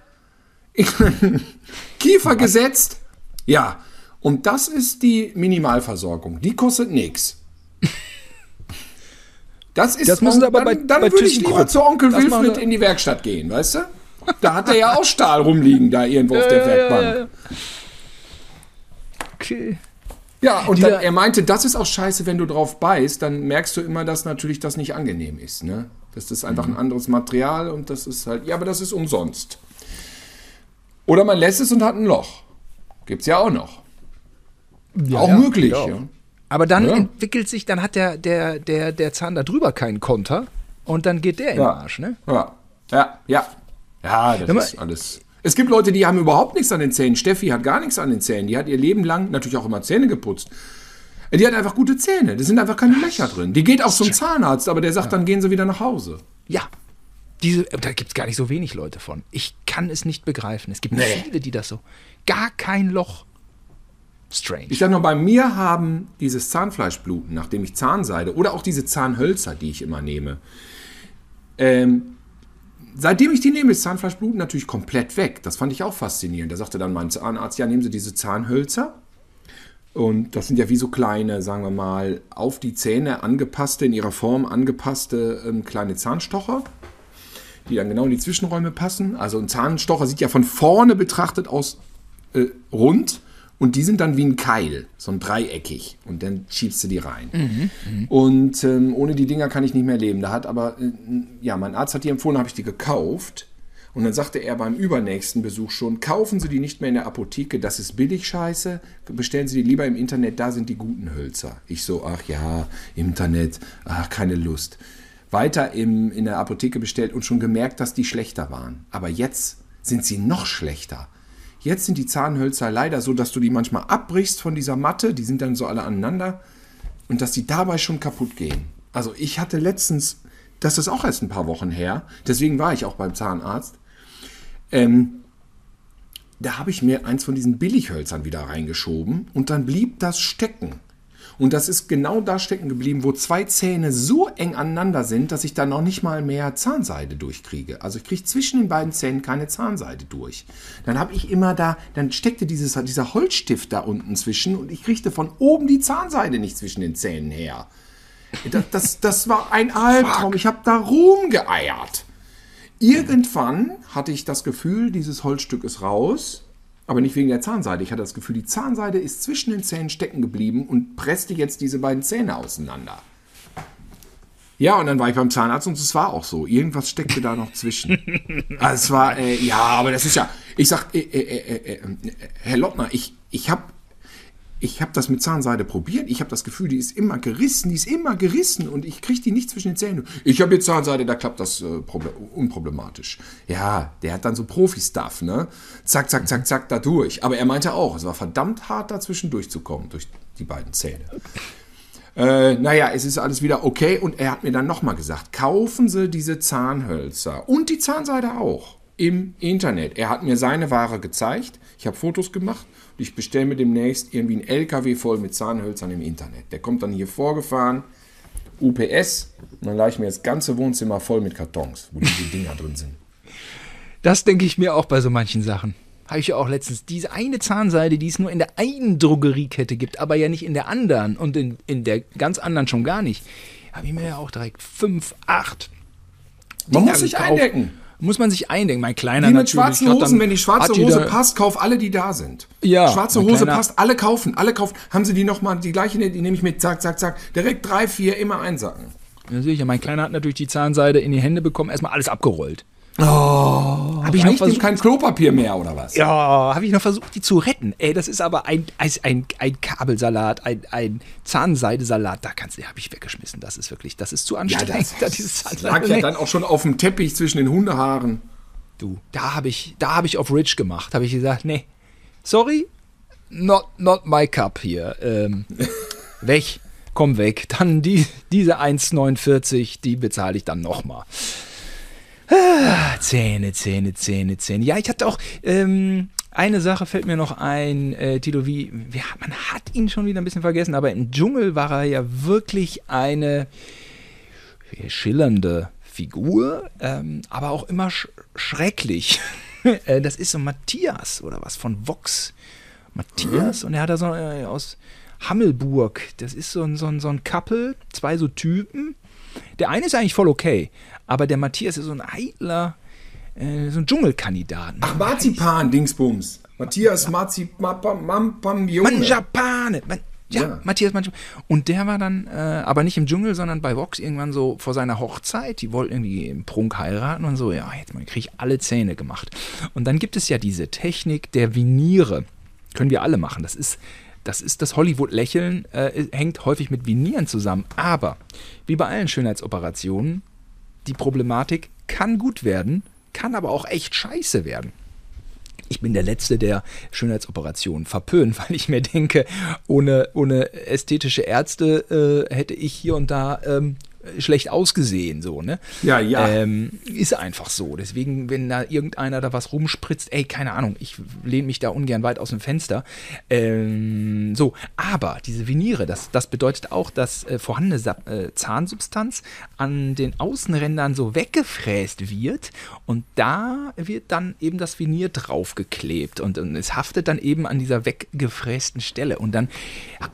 in den (laughs) Kiefer gesetzt. Ja, und das ist die Minimalversorgung. Die kostet nichts. Das ist Das müssen aber dann, bei- dann bei würde ich lieber zu Onkel Das Wilfried in die Werkstatt gehen, weißt du? Da hat er ja auch Stahl rumliegen, da irgendwo auf der Werkbank. Okay. Ja, und dann, er meinte, das ist auch scheiße, wenn du drauf beißt, dann merkst du immer, dass natürlich das nicht angenehm ist. Ne? Das ist einfach Mhm. ein anderes Material und das ist halt, ja, aber das ist umsonst. Oder man lässt es und hat ein Loch. Gibt's ja auch noch. auch ja, möglich. ja. Ja. Aber dann Ja. entwickelt sich, dann hat der, der, der, der Zahn da drüber keinen Konter und dann geht der in den Ja. Arsch, ne? Ja, ja, ja. Ja, das mal, ist alles. Es gibt Leute, die haben überhaupt nichts an den Zähnen. Steffi hat gar nichts an den Zähnen. Die hat ihr Leben lang natürlich auch immer Zähne geputzt. Die hat einfach gute Zähne. Da sind einfach keine Löcher drin. Die geht auch zum Zahnarzt, aber der sagt, dann gehen sie wieder nach Hause. Ja. Diese, da gibt es gar nicht so wenig Leute von. Ich kann es nicht begreifen. Es gibt Nee. viele, die das so. Gar kein Loch. Strange. Ich sag nur, bei mir haben dieses Zahnfleischbluten, nachdem ich Zahnseide oder auch diese Zahnhölzer, die ich immer nehme, ähm, seitdem ich die nehme, ist Zahnfleischbluten natürlich komplett weg. Das fand ich auch faszinierend. Da sagte dann mein Zahnarzt, ja, nehmen Sie diese Zahnhölzer. Und das sind ja wie so kleine, sagen wir mal, auf die Zähne angepasste, in ihrer Form angepasste ähm, kleine Zahnstocher, die dann genau in die Zwischenräume passen. Also ein Zahnstocher sieht ja von vorne betrachtet aus äh, rund und die sind dann wie ein Keil, so ein dreieckig. Und dann schiebst du die rein. Und ähm, ohne die Dinger kann ich nicht mehr leben. Da hat aber, äh, ja, mein Arzt hat die empfohlen, habe ich die gekauft. Und dann sagte er beim übernächsten Besuch schon, kaufen Sie die nicht mehr in der Apotheke, das ist billig scheiße, bestellen Sie die lieber im Internet, da sind die guten Hölzer. Ich so, ach ja, Internet, ach, keine Lust. Weiter im, in der Apotheke bestellt und schon gemerkt, dass die schlechter waren. Aber jetzt sind sie noch schlechter. Jetzt sind die Zahnhölzer leider so, dass du die manchmal abbrichst von dieser Matte, die sind dann so alle aneinander und dass die dabei schon kaputt gehen. Also ich hatte letztens, das ist auch erst ein paar Wochen her, deswegen war ich auch beim Zahnarzt, ähm, da habe ich mir eins von diesen Billighölzern wieder reingeschoben und dann blieb das stecken. Und das ist genau da stecken geblieben, wo zwei Zähne so eng aneinander sind, dass ich da noch nicht mal mehr Zahnseide durchkriege. Also ich kriege zwischen den beiden Zähnen keine Zahnseide durch. Dann habe ich immer da, dann steckte dieses, dieser Holzstift da unten zwischen und ich kriegte von oben die Zahnseide nicht zwischen den Zähnen her. Das, das, das war ein Albtraum. Ich habe da rumgeeiert. Irgendwann hatte ich das Gefühl, dieses Holzstück ist raus, aber nicht wegen der Zahnseide. Ich hatte das Gefühl, die Zahnseide ist zwischen den Zähnen stecken geblieben und presste jetzt diese beiden Zähne auseinander. Ja, und dann war ich beim Zahnarzt und es war auch so. Irgendwas steckte da noch zwischen. (laughs) Also es war, äh, ja, aber das ist ja, ich sag, äh, äh, äh, äh, äh, Herr Lottner, ich, ich habe ich hab das mit Zahnseide probiert. Ich habe das Gefühl, die ist immer gerissen, die ist immer gerissen und ich kriege die nicht zwischen den Zähnen. Ich habe jetzt Zahnseide, da klappt das äh, proble- unproblematisch. Ja, der hat dann so Profi-Stuff, ne? Zack, zack, zack, zack, da durch. Aber er meinte auch, es war verdammt hart, dazwischen durchzukommen, durch die beiden Zähne. Äh, naja, es ist alles wieder okay. Und er hat mir dann nochmal gesagt, kaufen Sie diese Zahnhölzer und die Zahnseide auch im Internet. Er hat mir seine Ware gezeigt. Ich habe Fotos gemacht ich bestelle mir demnächst irgendwie einen LKW voll mit Zahnhölzern im Internet. Der kommt dann hier vorgefahren, UPS, und dann leih ich mir das ganze Wohnzimmer voll mit Kartons, wo diese Dinger drin sind. Das denke ich mir auch bei so manchen Sachen. Habe ich ja auch letztens. Diese eine Zahnseide, die es nur in der einen Drogeriekette gibt, aber ja nicht in der anderen und in, in der ganz anderen schon gar nicht. Habe ich mir ja auch direkt fünf, acht Man Dinger muss sich gekauft. eindecken. Muss man sich eindenken. Mein Kleiner Wie mit natürlich. schwarzen Hosen, wenn die schwarze die Hose passt, kauf alle, die da sind. Ja, Schwarze Hose passt, alle kaufen, alle kaufen. Haben sie die nochmal, die gleiche, die nehme ich mit, zack, zack, zack. Direkt drei, vier, immer einsacken. Ja, sicher. Mein Kleiner hat natürlich die Zahnseide in die Hände bekommen, erstmal alles abgerollt. Oh, Habe ich noch versucht, kein Klopapier mehr, oder was? Ja, habe ich noch versucht, die zu retten. Ey, das ist aber ein, ein, ein, Kabelsalat, ein, ein Zahnseidesalat. Da kannst du, habe ich weggeschmissen. Das ist wirklich, das ist zu anstrengend. (laughs) das, dieses das lag ja dann auch schon auf dem Teppich zwischen den Hundehaaren. Du, da habe ich, da habe ich auf Rich gemacht. Habe ich gesagt, nee, sorry, not, not my cup hier. Ähm, (laughs) weg, komm weg. Dann die, diese 1,49, die bezahle ich dann nochmal. Ah, (sighs) Zähne, Zähne, Zähne, Zähne. Ja, ich hatte auch, ähm, eine Sache fällt mir noch ein, äh, Tilo, wie, wie, man hat ihn schon wieder ein bisschen vergessen, aber im Dschungel war er ja wirklich eine schillernde Figur, ähm, aber auch immer sch schrecklich. (laughs) Äh, das ist so Matthias oder was von Vox. Matthias und er hat da so äh, aus Hammelburg. Das ist so ein, so, ein, so ein Couple, zwei so Typen. Der eine ist eigentlich voll okay, aber der Matthias ist so ein eitler, äh, so ein Dschungelkandidat. Ach, Marzipan, Dingsbums. Matthias Marzipan, Mampam, Junge. Manjapane. Man, ja, Ja. Matthias Manjapane. Und der war dann, äh, aber nicht im Dschungel, sondern bei Vox irgendwann so vor seiner Hochzeit. Die wollten irgendwie im Prunk heiraten und so. Ja, jetzt kriege ich alle Zähne gemacht. Und dann gibt es ja diese Technik der Viniere. Können wir alle machen. Das ist das ist das Hollywood-Lächeln, äh, hängt häufig mit Vinieren zusammen. Aber wie bei allen Schönheitsoperationen, die Problematik kann gut werden, kann aber auch echt scheiße werden. Ich bin der Letzte, der Schönheitsoperationen verpönt, (laughs) weil ich mir denke, ohne, ohne ästhetische Ärzte äh, hätte ich hier und da ähm, schlecht ausgesehen, so, ne? Ja, ja. Ähm, ist einfach so. Deswegen, wenn da irgendeiner da was rumspritzt, ey, keine Ahnung, ich lehne mich da ungern weit aus dem Fenster. Ähm, so, aber diese Viniere, das, das bedeutet auch, dass äh, vorhandene Sa äh, Zahnsubstanz an den Außenrändern so weggefräst wird und da wird dann eben das Vinier draufgeklebt und, und es haftet dann eben an dieser weggefrästen Stelle und dann,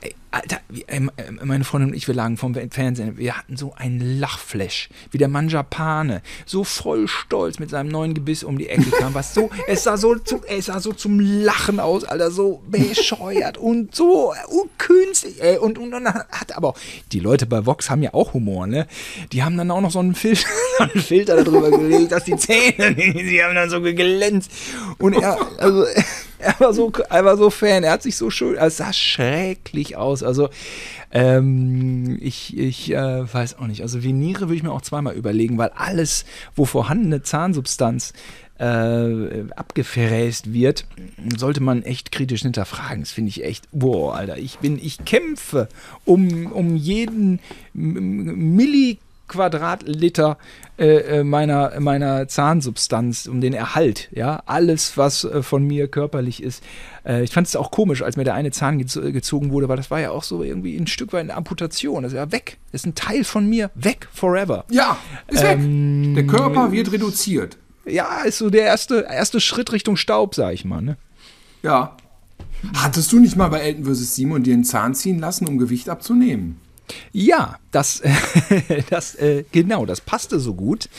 äh, Alter, wie, äh, meine Freundin und ich, wir lagen vom Fernsehen, wir hatten so einen Lachflash, wie der Manjapane, so voll stolz mit seinem neuen Gebiss um die Ecke kam, was so, (laughs) es sah so, zu, es sah so zum Lachen aus, Alter, so bescheuert und so unkünstlich, ey, und, und dann hat aber auch, die Leute bei Vox haben ja auch Humor, ne, die haben dann auch noch so einen Filter, (laughs) einen Filter darüber gelegt, dass die Zähne, (laughs) die haben dann so geglänzt. Und er, also, er war so, er war so Fan, er hat sich so schön, es sah schrecklich aus. Also, ähm, ich, ich äh, weiß auch nicht. Also, Veniere würde ich mir auch zweimal überlegen, weil alles, wo vorhandene Zahnsubstanz äh, abgefräst wird, sollte man echt kritisch hinterfragen. Das finde ich echt, boah, Alter, ich bin, ich kämpfe um, um jeden Milli Quadratliter äh, äh, meiner, meiner Zahnsubstanz, um den Erhalt, ja, alles, was äh, von mir körperlich ist. Äh, ich fand es auch komisch, als mir der eine Zahn gez gezogen wurde, weil das war ja auch so irgendwie ein Stück weit eine Amputation. Das ist ja weg. Das ist ein Teil von mir, weg, forever. Ja, ist Ähm, weg. Der Körper wird reduziert. Ja, ist so der erste, erste Schritt Richtung Staub, sag ich mal, ne? Ja. Hattest du nicht mal bei Elton vs. Simon dir einen Zahn ziehen lassen, um Gewicht abzunehmen? Ja, das, (laughs) das äh, genau, das passte so gut.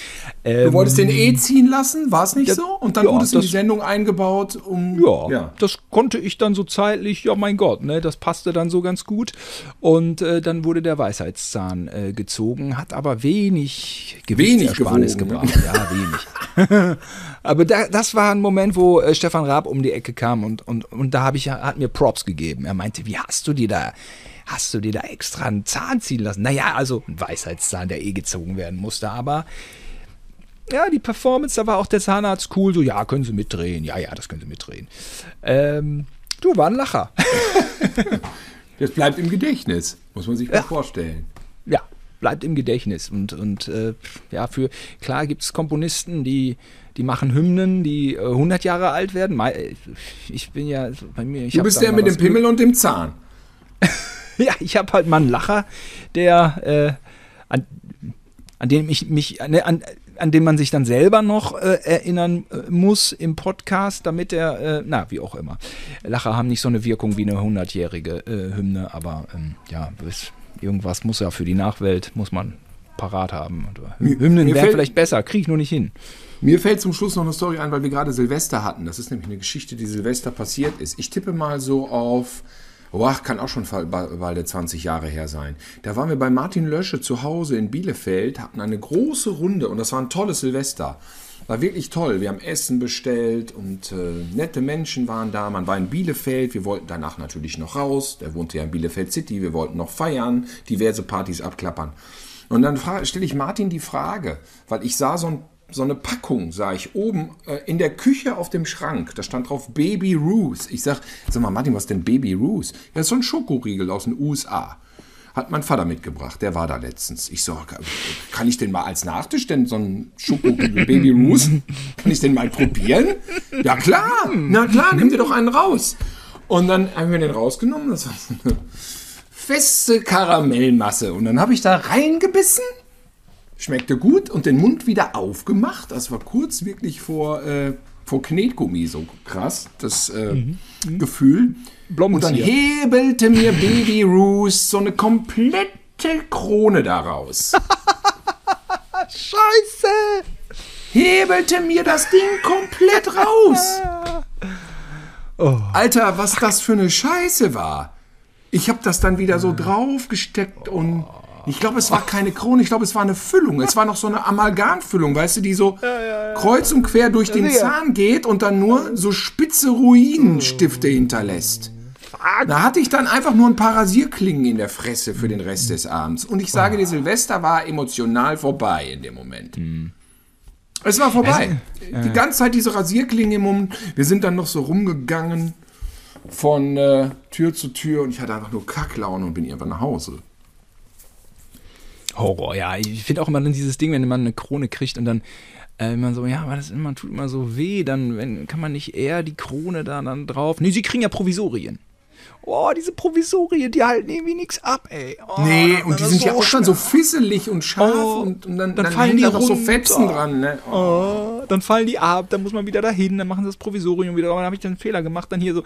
Ähm, Du wolltest den eh ziehen lassen, war es nicht Ja, so? Und dann ja, wurde es in die Sendung eingebaut, um. Ja, das konnte ich dann so zeitlich, ja mein Gott, ne, das passte dann so ganz gut. Und äh, dann wurde der Weisheitszahn äh, gezogen, hat aber wenig Gewichtsersparnis ne? gebracht. Ja, wenig. (laughs) aber da, das war ein Moment, wo äh, Stefan Raab um die Ecke kam und, und, und da habe ich, hat mir Props gegeben. Er meinte, wie hast du dir da, hast du dir da extra einen Zahn ziehen lassen? Naja, also ein Weisheitszahn, der eh gezogen werden musste, aber ja, die Performance, da war auch der Zahnarzt cool, so, ja, können Sie mitdrehen, ja, ja, das können Sie mitdrehen. Ähm, du, war ein Lacher. (laughs) Das bleibt im Gedächtnis, muss man sich mal vorstellen. ja, bleibt im Gedächtnis. Und, und äh, ja, für, klar gibt es Komponisten, die, die machen Hymnen, die äh, 100 Jahre alt werden. Mei- Ich bin ja, bei mir, ich Du bist der mit dem Pimmel und dem Zahn. (laughs) (laughs) Ja, ich habe halt mal einen Lacher, der äh, an, an dem ich mich ne, an, an den man sich dann selber noch äh, erinnern äh, muss im Podcast, damit er, äh, na, wie auch immer. Lacher haben nicht so eine Wirkung wie eine hundertjährige äh, Hymne, aber ähm, ja, es- irgendwas muss ja für die Nachwelt, muss man parat haben. Hymnen wären fällt- vielleicht besser, krieg ich nur nicht hin. Mir fällt zum Schluss noch eine Story ein, weil wir gerade Silvester hatten. Das ist nämlich eine Geschichte, die Silvester passiert ist. Ich tippe mal so auf, boah, kann auch schon bald 20 Jahre her sein. Da waren wir bei Martin Lösche zu Hause in Bielefeld, hatten eine große Runde und das war ein tolles Silvester. War wirklich toll. Wir haben Essen bestellt und äh, nette Menschen waren da. Man war in Bielefeld. Wir wollten danach natürlich noch raus. Der wohnte ja in Bielefeld City. Wir wollten noch feiern, diverse Partys abklappern. Und dann stelle ich Martin die Frage, weil ich sah so, ein, so eine Packung, sah ich oben äh, in der Küche auf dem Schrank. Da stand drauf Baby Ruth. Ich sag, sag mal, Martin, was ist denn Baby Ruth? Ja, ist so ein Schokoriegel aus den USA. Hat mein Vater mitgebracht, der war da letztens. Ich so, kann ich den mal als Nachtisch denn so ein Schokoriegel (laughs) Baby Ruth? Kann ich den mal probieren? Ja klar, na klar, nimm dir doch einen raus. Und dann haben wir den rausgenommen. Das war so eine feste Karamellmasse. Und dann habe ich da reingebissen. Schmeckte gut und den Mund wieder aufgemacht. Das war kurz wirklich vor, äh, vor Knetgummi so krass, das äh, Gefühl. Und dann hebelte mir Baby (laughs) Ruth so eine komplette Krone daraus. (laughs) Scheiße! hebelte mir das Ding komplett raus. (laughs) Alter, was das für eine Scheiße war. Ich habe das dann wieder so draufgesteckt und ich glaube, es war keine Krone, ich glaube, es war eine Füllung. Es war noch so eine Amalgamfüllung, weißt du, die so kreuz und quer durch den sicher. Zahn geht und dann nur so spitze Ruinenstifte hinterlässt. Da hatte ich dann einfach nur ein paar Rasierklingen in der Fresse für den Rest des Abends. Und ich sage dir, Silvester war emotional vorbei in dem Moment. Es war vorbei. Die ganze Zeit diese Rasierklingen im Mund. Wir sind dann noch so rumgegangen von äh, Tür zu Tür und ich hatte einfach nur Kacklaune und bin irgendwann nach Hause. Horror, ja. Ich finde auch immer dann dieses Ding, wenn man eine Krone kriegt und dann äh, man so, ja, aber das immer, tut immer so weh, dann wenn, kann man nicht eher die Krone da dann drauf. Nee, sie kriegen ja Provisorien. Oh, diese Provisorien, die halten irgendwie nichts ab, ey. Oh, Nee, das- und die sind ja so auch schon so fisselig und scharf Oh, und, und dann, dann dann, fallen die da noch so. Fetzen dran. Ne? Oh. Dann fallen die ab, dann muss man wieder dahin, dann machen sie das Provisorium wieder. Aber dann habe ich dann einen Fehler gemacht, dann hier so,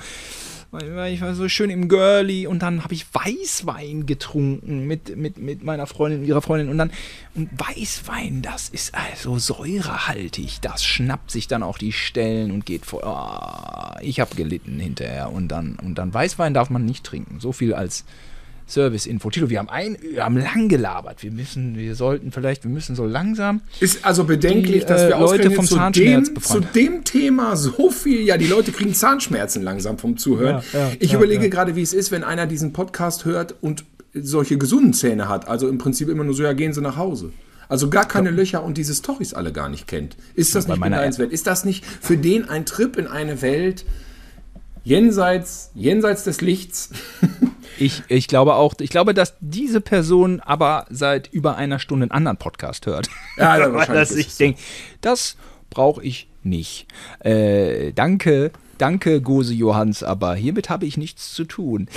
ich war so schön im Girly und dann habe ich Weißwein getrunken mit, mit, mit meiner Freundin, ihrer Freundin und dann und Weißwein, das ist also säurehaltig, das schnappt sich dann auch die Stellen und geht vor. Ah, ich habe gelitten hinterher und dann und dann Weißwein darf man nicht trinken. So viel als Service-Info. Tilo, wir haben ein, wir haben lang gelabert. Wir müssen, wir sollten vielleicht, wir müssen so langsam Ist also bedenklich, Die, dass äh, wir Leute ausgerechnet vom zu Zahnschmerz dem, zu dem Thema so viel, ja, die Leute kriegen Zahnschmerzen langsam vom Zuhören. Ja, ja, ich ja, überlege gerade, wie es ist, wenn einer diesen Podcast hört und solche gesunden Zähne hat. Also im Prinzip immer nur so, ja, gehen Sie nach Hause. Also gar keine Löcher und diese Storys alle gar nicht kennt. Ist das nicht beneidenswert? Ist das nicht für den ein Trip in eine Welt jenseits, jenseits des Lichts? (laughs) Ich, ich glaube auch, ich glaube, dass diese Person aber seit über einer Stunde einen anderen Podcast hört. Ja, (laughs) Weil wahrscheinlich das ist ich denke, das brauche ich nicht. Äh, danke, danke, Gose Johanns, aber hiermit habe ich nichts zu tun.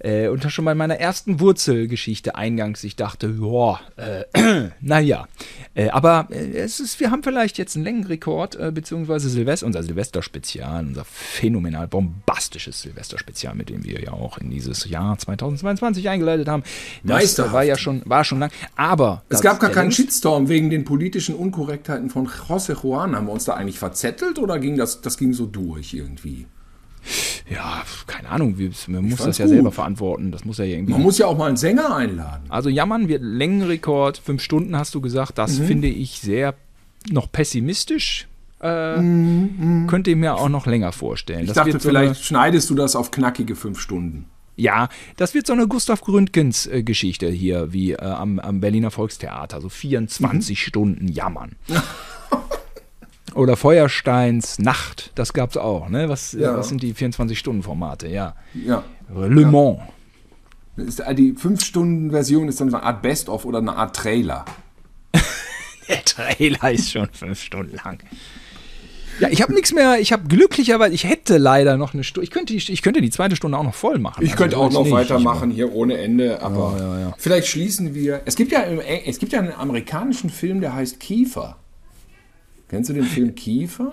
Äh, und schon bei meiner ersten Wurzelgeschichte eingangs, ich dachte, ja, äh, (clears throat) naja. Äh, aber äh, es ist, wir haben vielleicht jetzt einen Längenrekord, äh, beziehungsweise Silvester, unser Silvester-Spezial, unser phänomenal bombastisches Silvester-Spezial, mit dem wir ja auch in dieses Jahr 2022 eingeleitet haben. Das Meisterhaft. war ja schon, war schon lang. Aber Es gab gar keinen Shitstorm wegen den politischen Unkorrektheiten von José Juan. Haben wir uns da eigentlich verzettelt oder ging das, das ging so durch irgendwie? Ja, keine Ahnung, wir, man muss das ja gut. selber verantworten. Das muss ja irgendwie. Man muss ja auch mal einen Sänger einladen. Also jammern wir Längenrekord, fünf Stunden hast du gesagt, Mhm. das finde ich sehr noch pessimistisch. Äh, Könnte ich mir auch noch länger vorstellen. Mhm, Ich Das dachte, wird so vielleicht schneidest du das auf knackige fünf Stunden. Ja, das wird so eine Gustav Gründgens äh, Geschichte hier, wie äh, am, am Berliner Volkstheater, so 24 Mhm. Stunden jammern. (laughs) Oder Feuersteins Nacht, das gab es auch. Ne? Was, äh, Ja. was sind die 24-Stunden-Formate? Ja. Ja. Le Mans. Ist, äh, die fünf Stunden Version ist dann so eine Art Best-of oder eine Art Trailer. (laughs) Der Trailer ist schon fünf Stunden lang. Ja, ich habe nichts mehr. Ich habe glücklicherweise, ich hätte leider noch eine Stunde. Ich könnte, die, ich könnte die zweite Stunde auch noch voll machen. Ich Also könnte auch noch nicht. weitermachen hier ohne Ende, aber Ja, ja, ja. vielleicht schließen wir. Es gibt ja im- es gibt ja einen amerikanischen Film, der heißt Kiefer. Kennst du den Film Kiefer?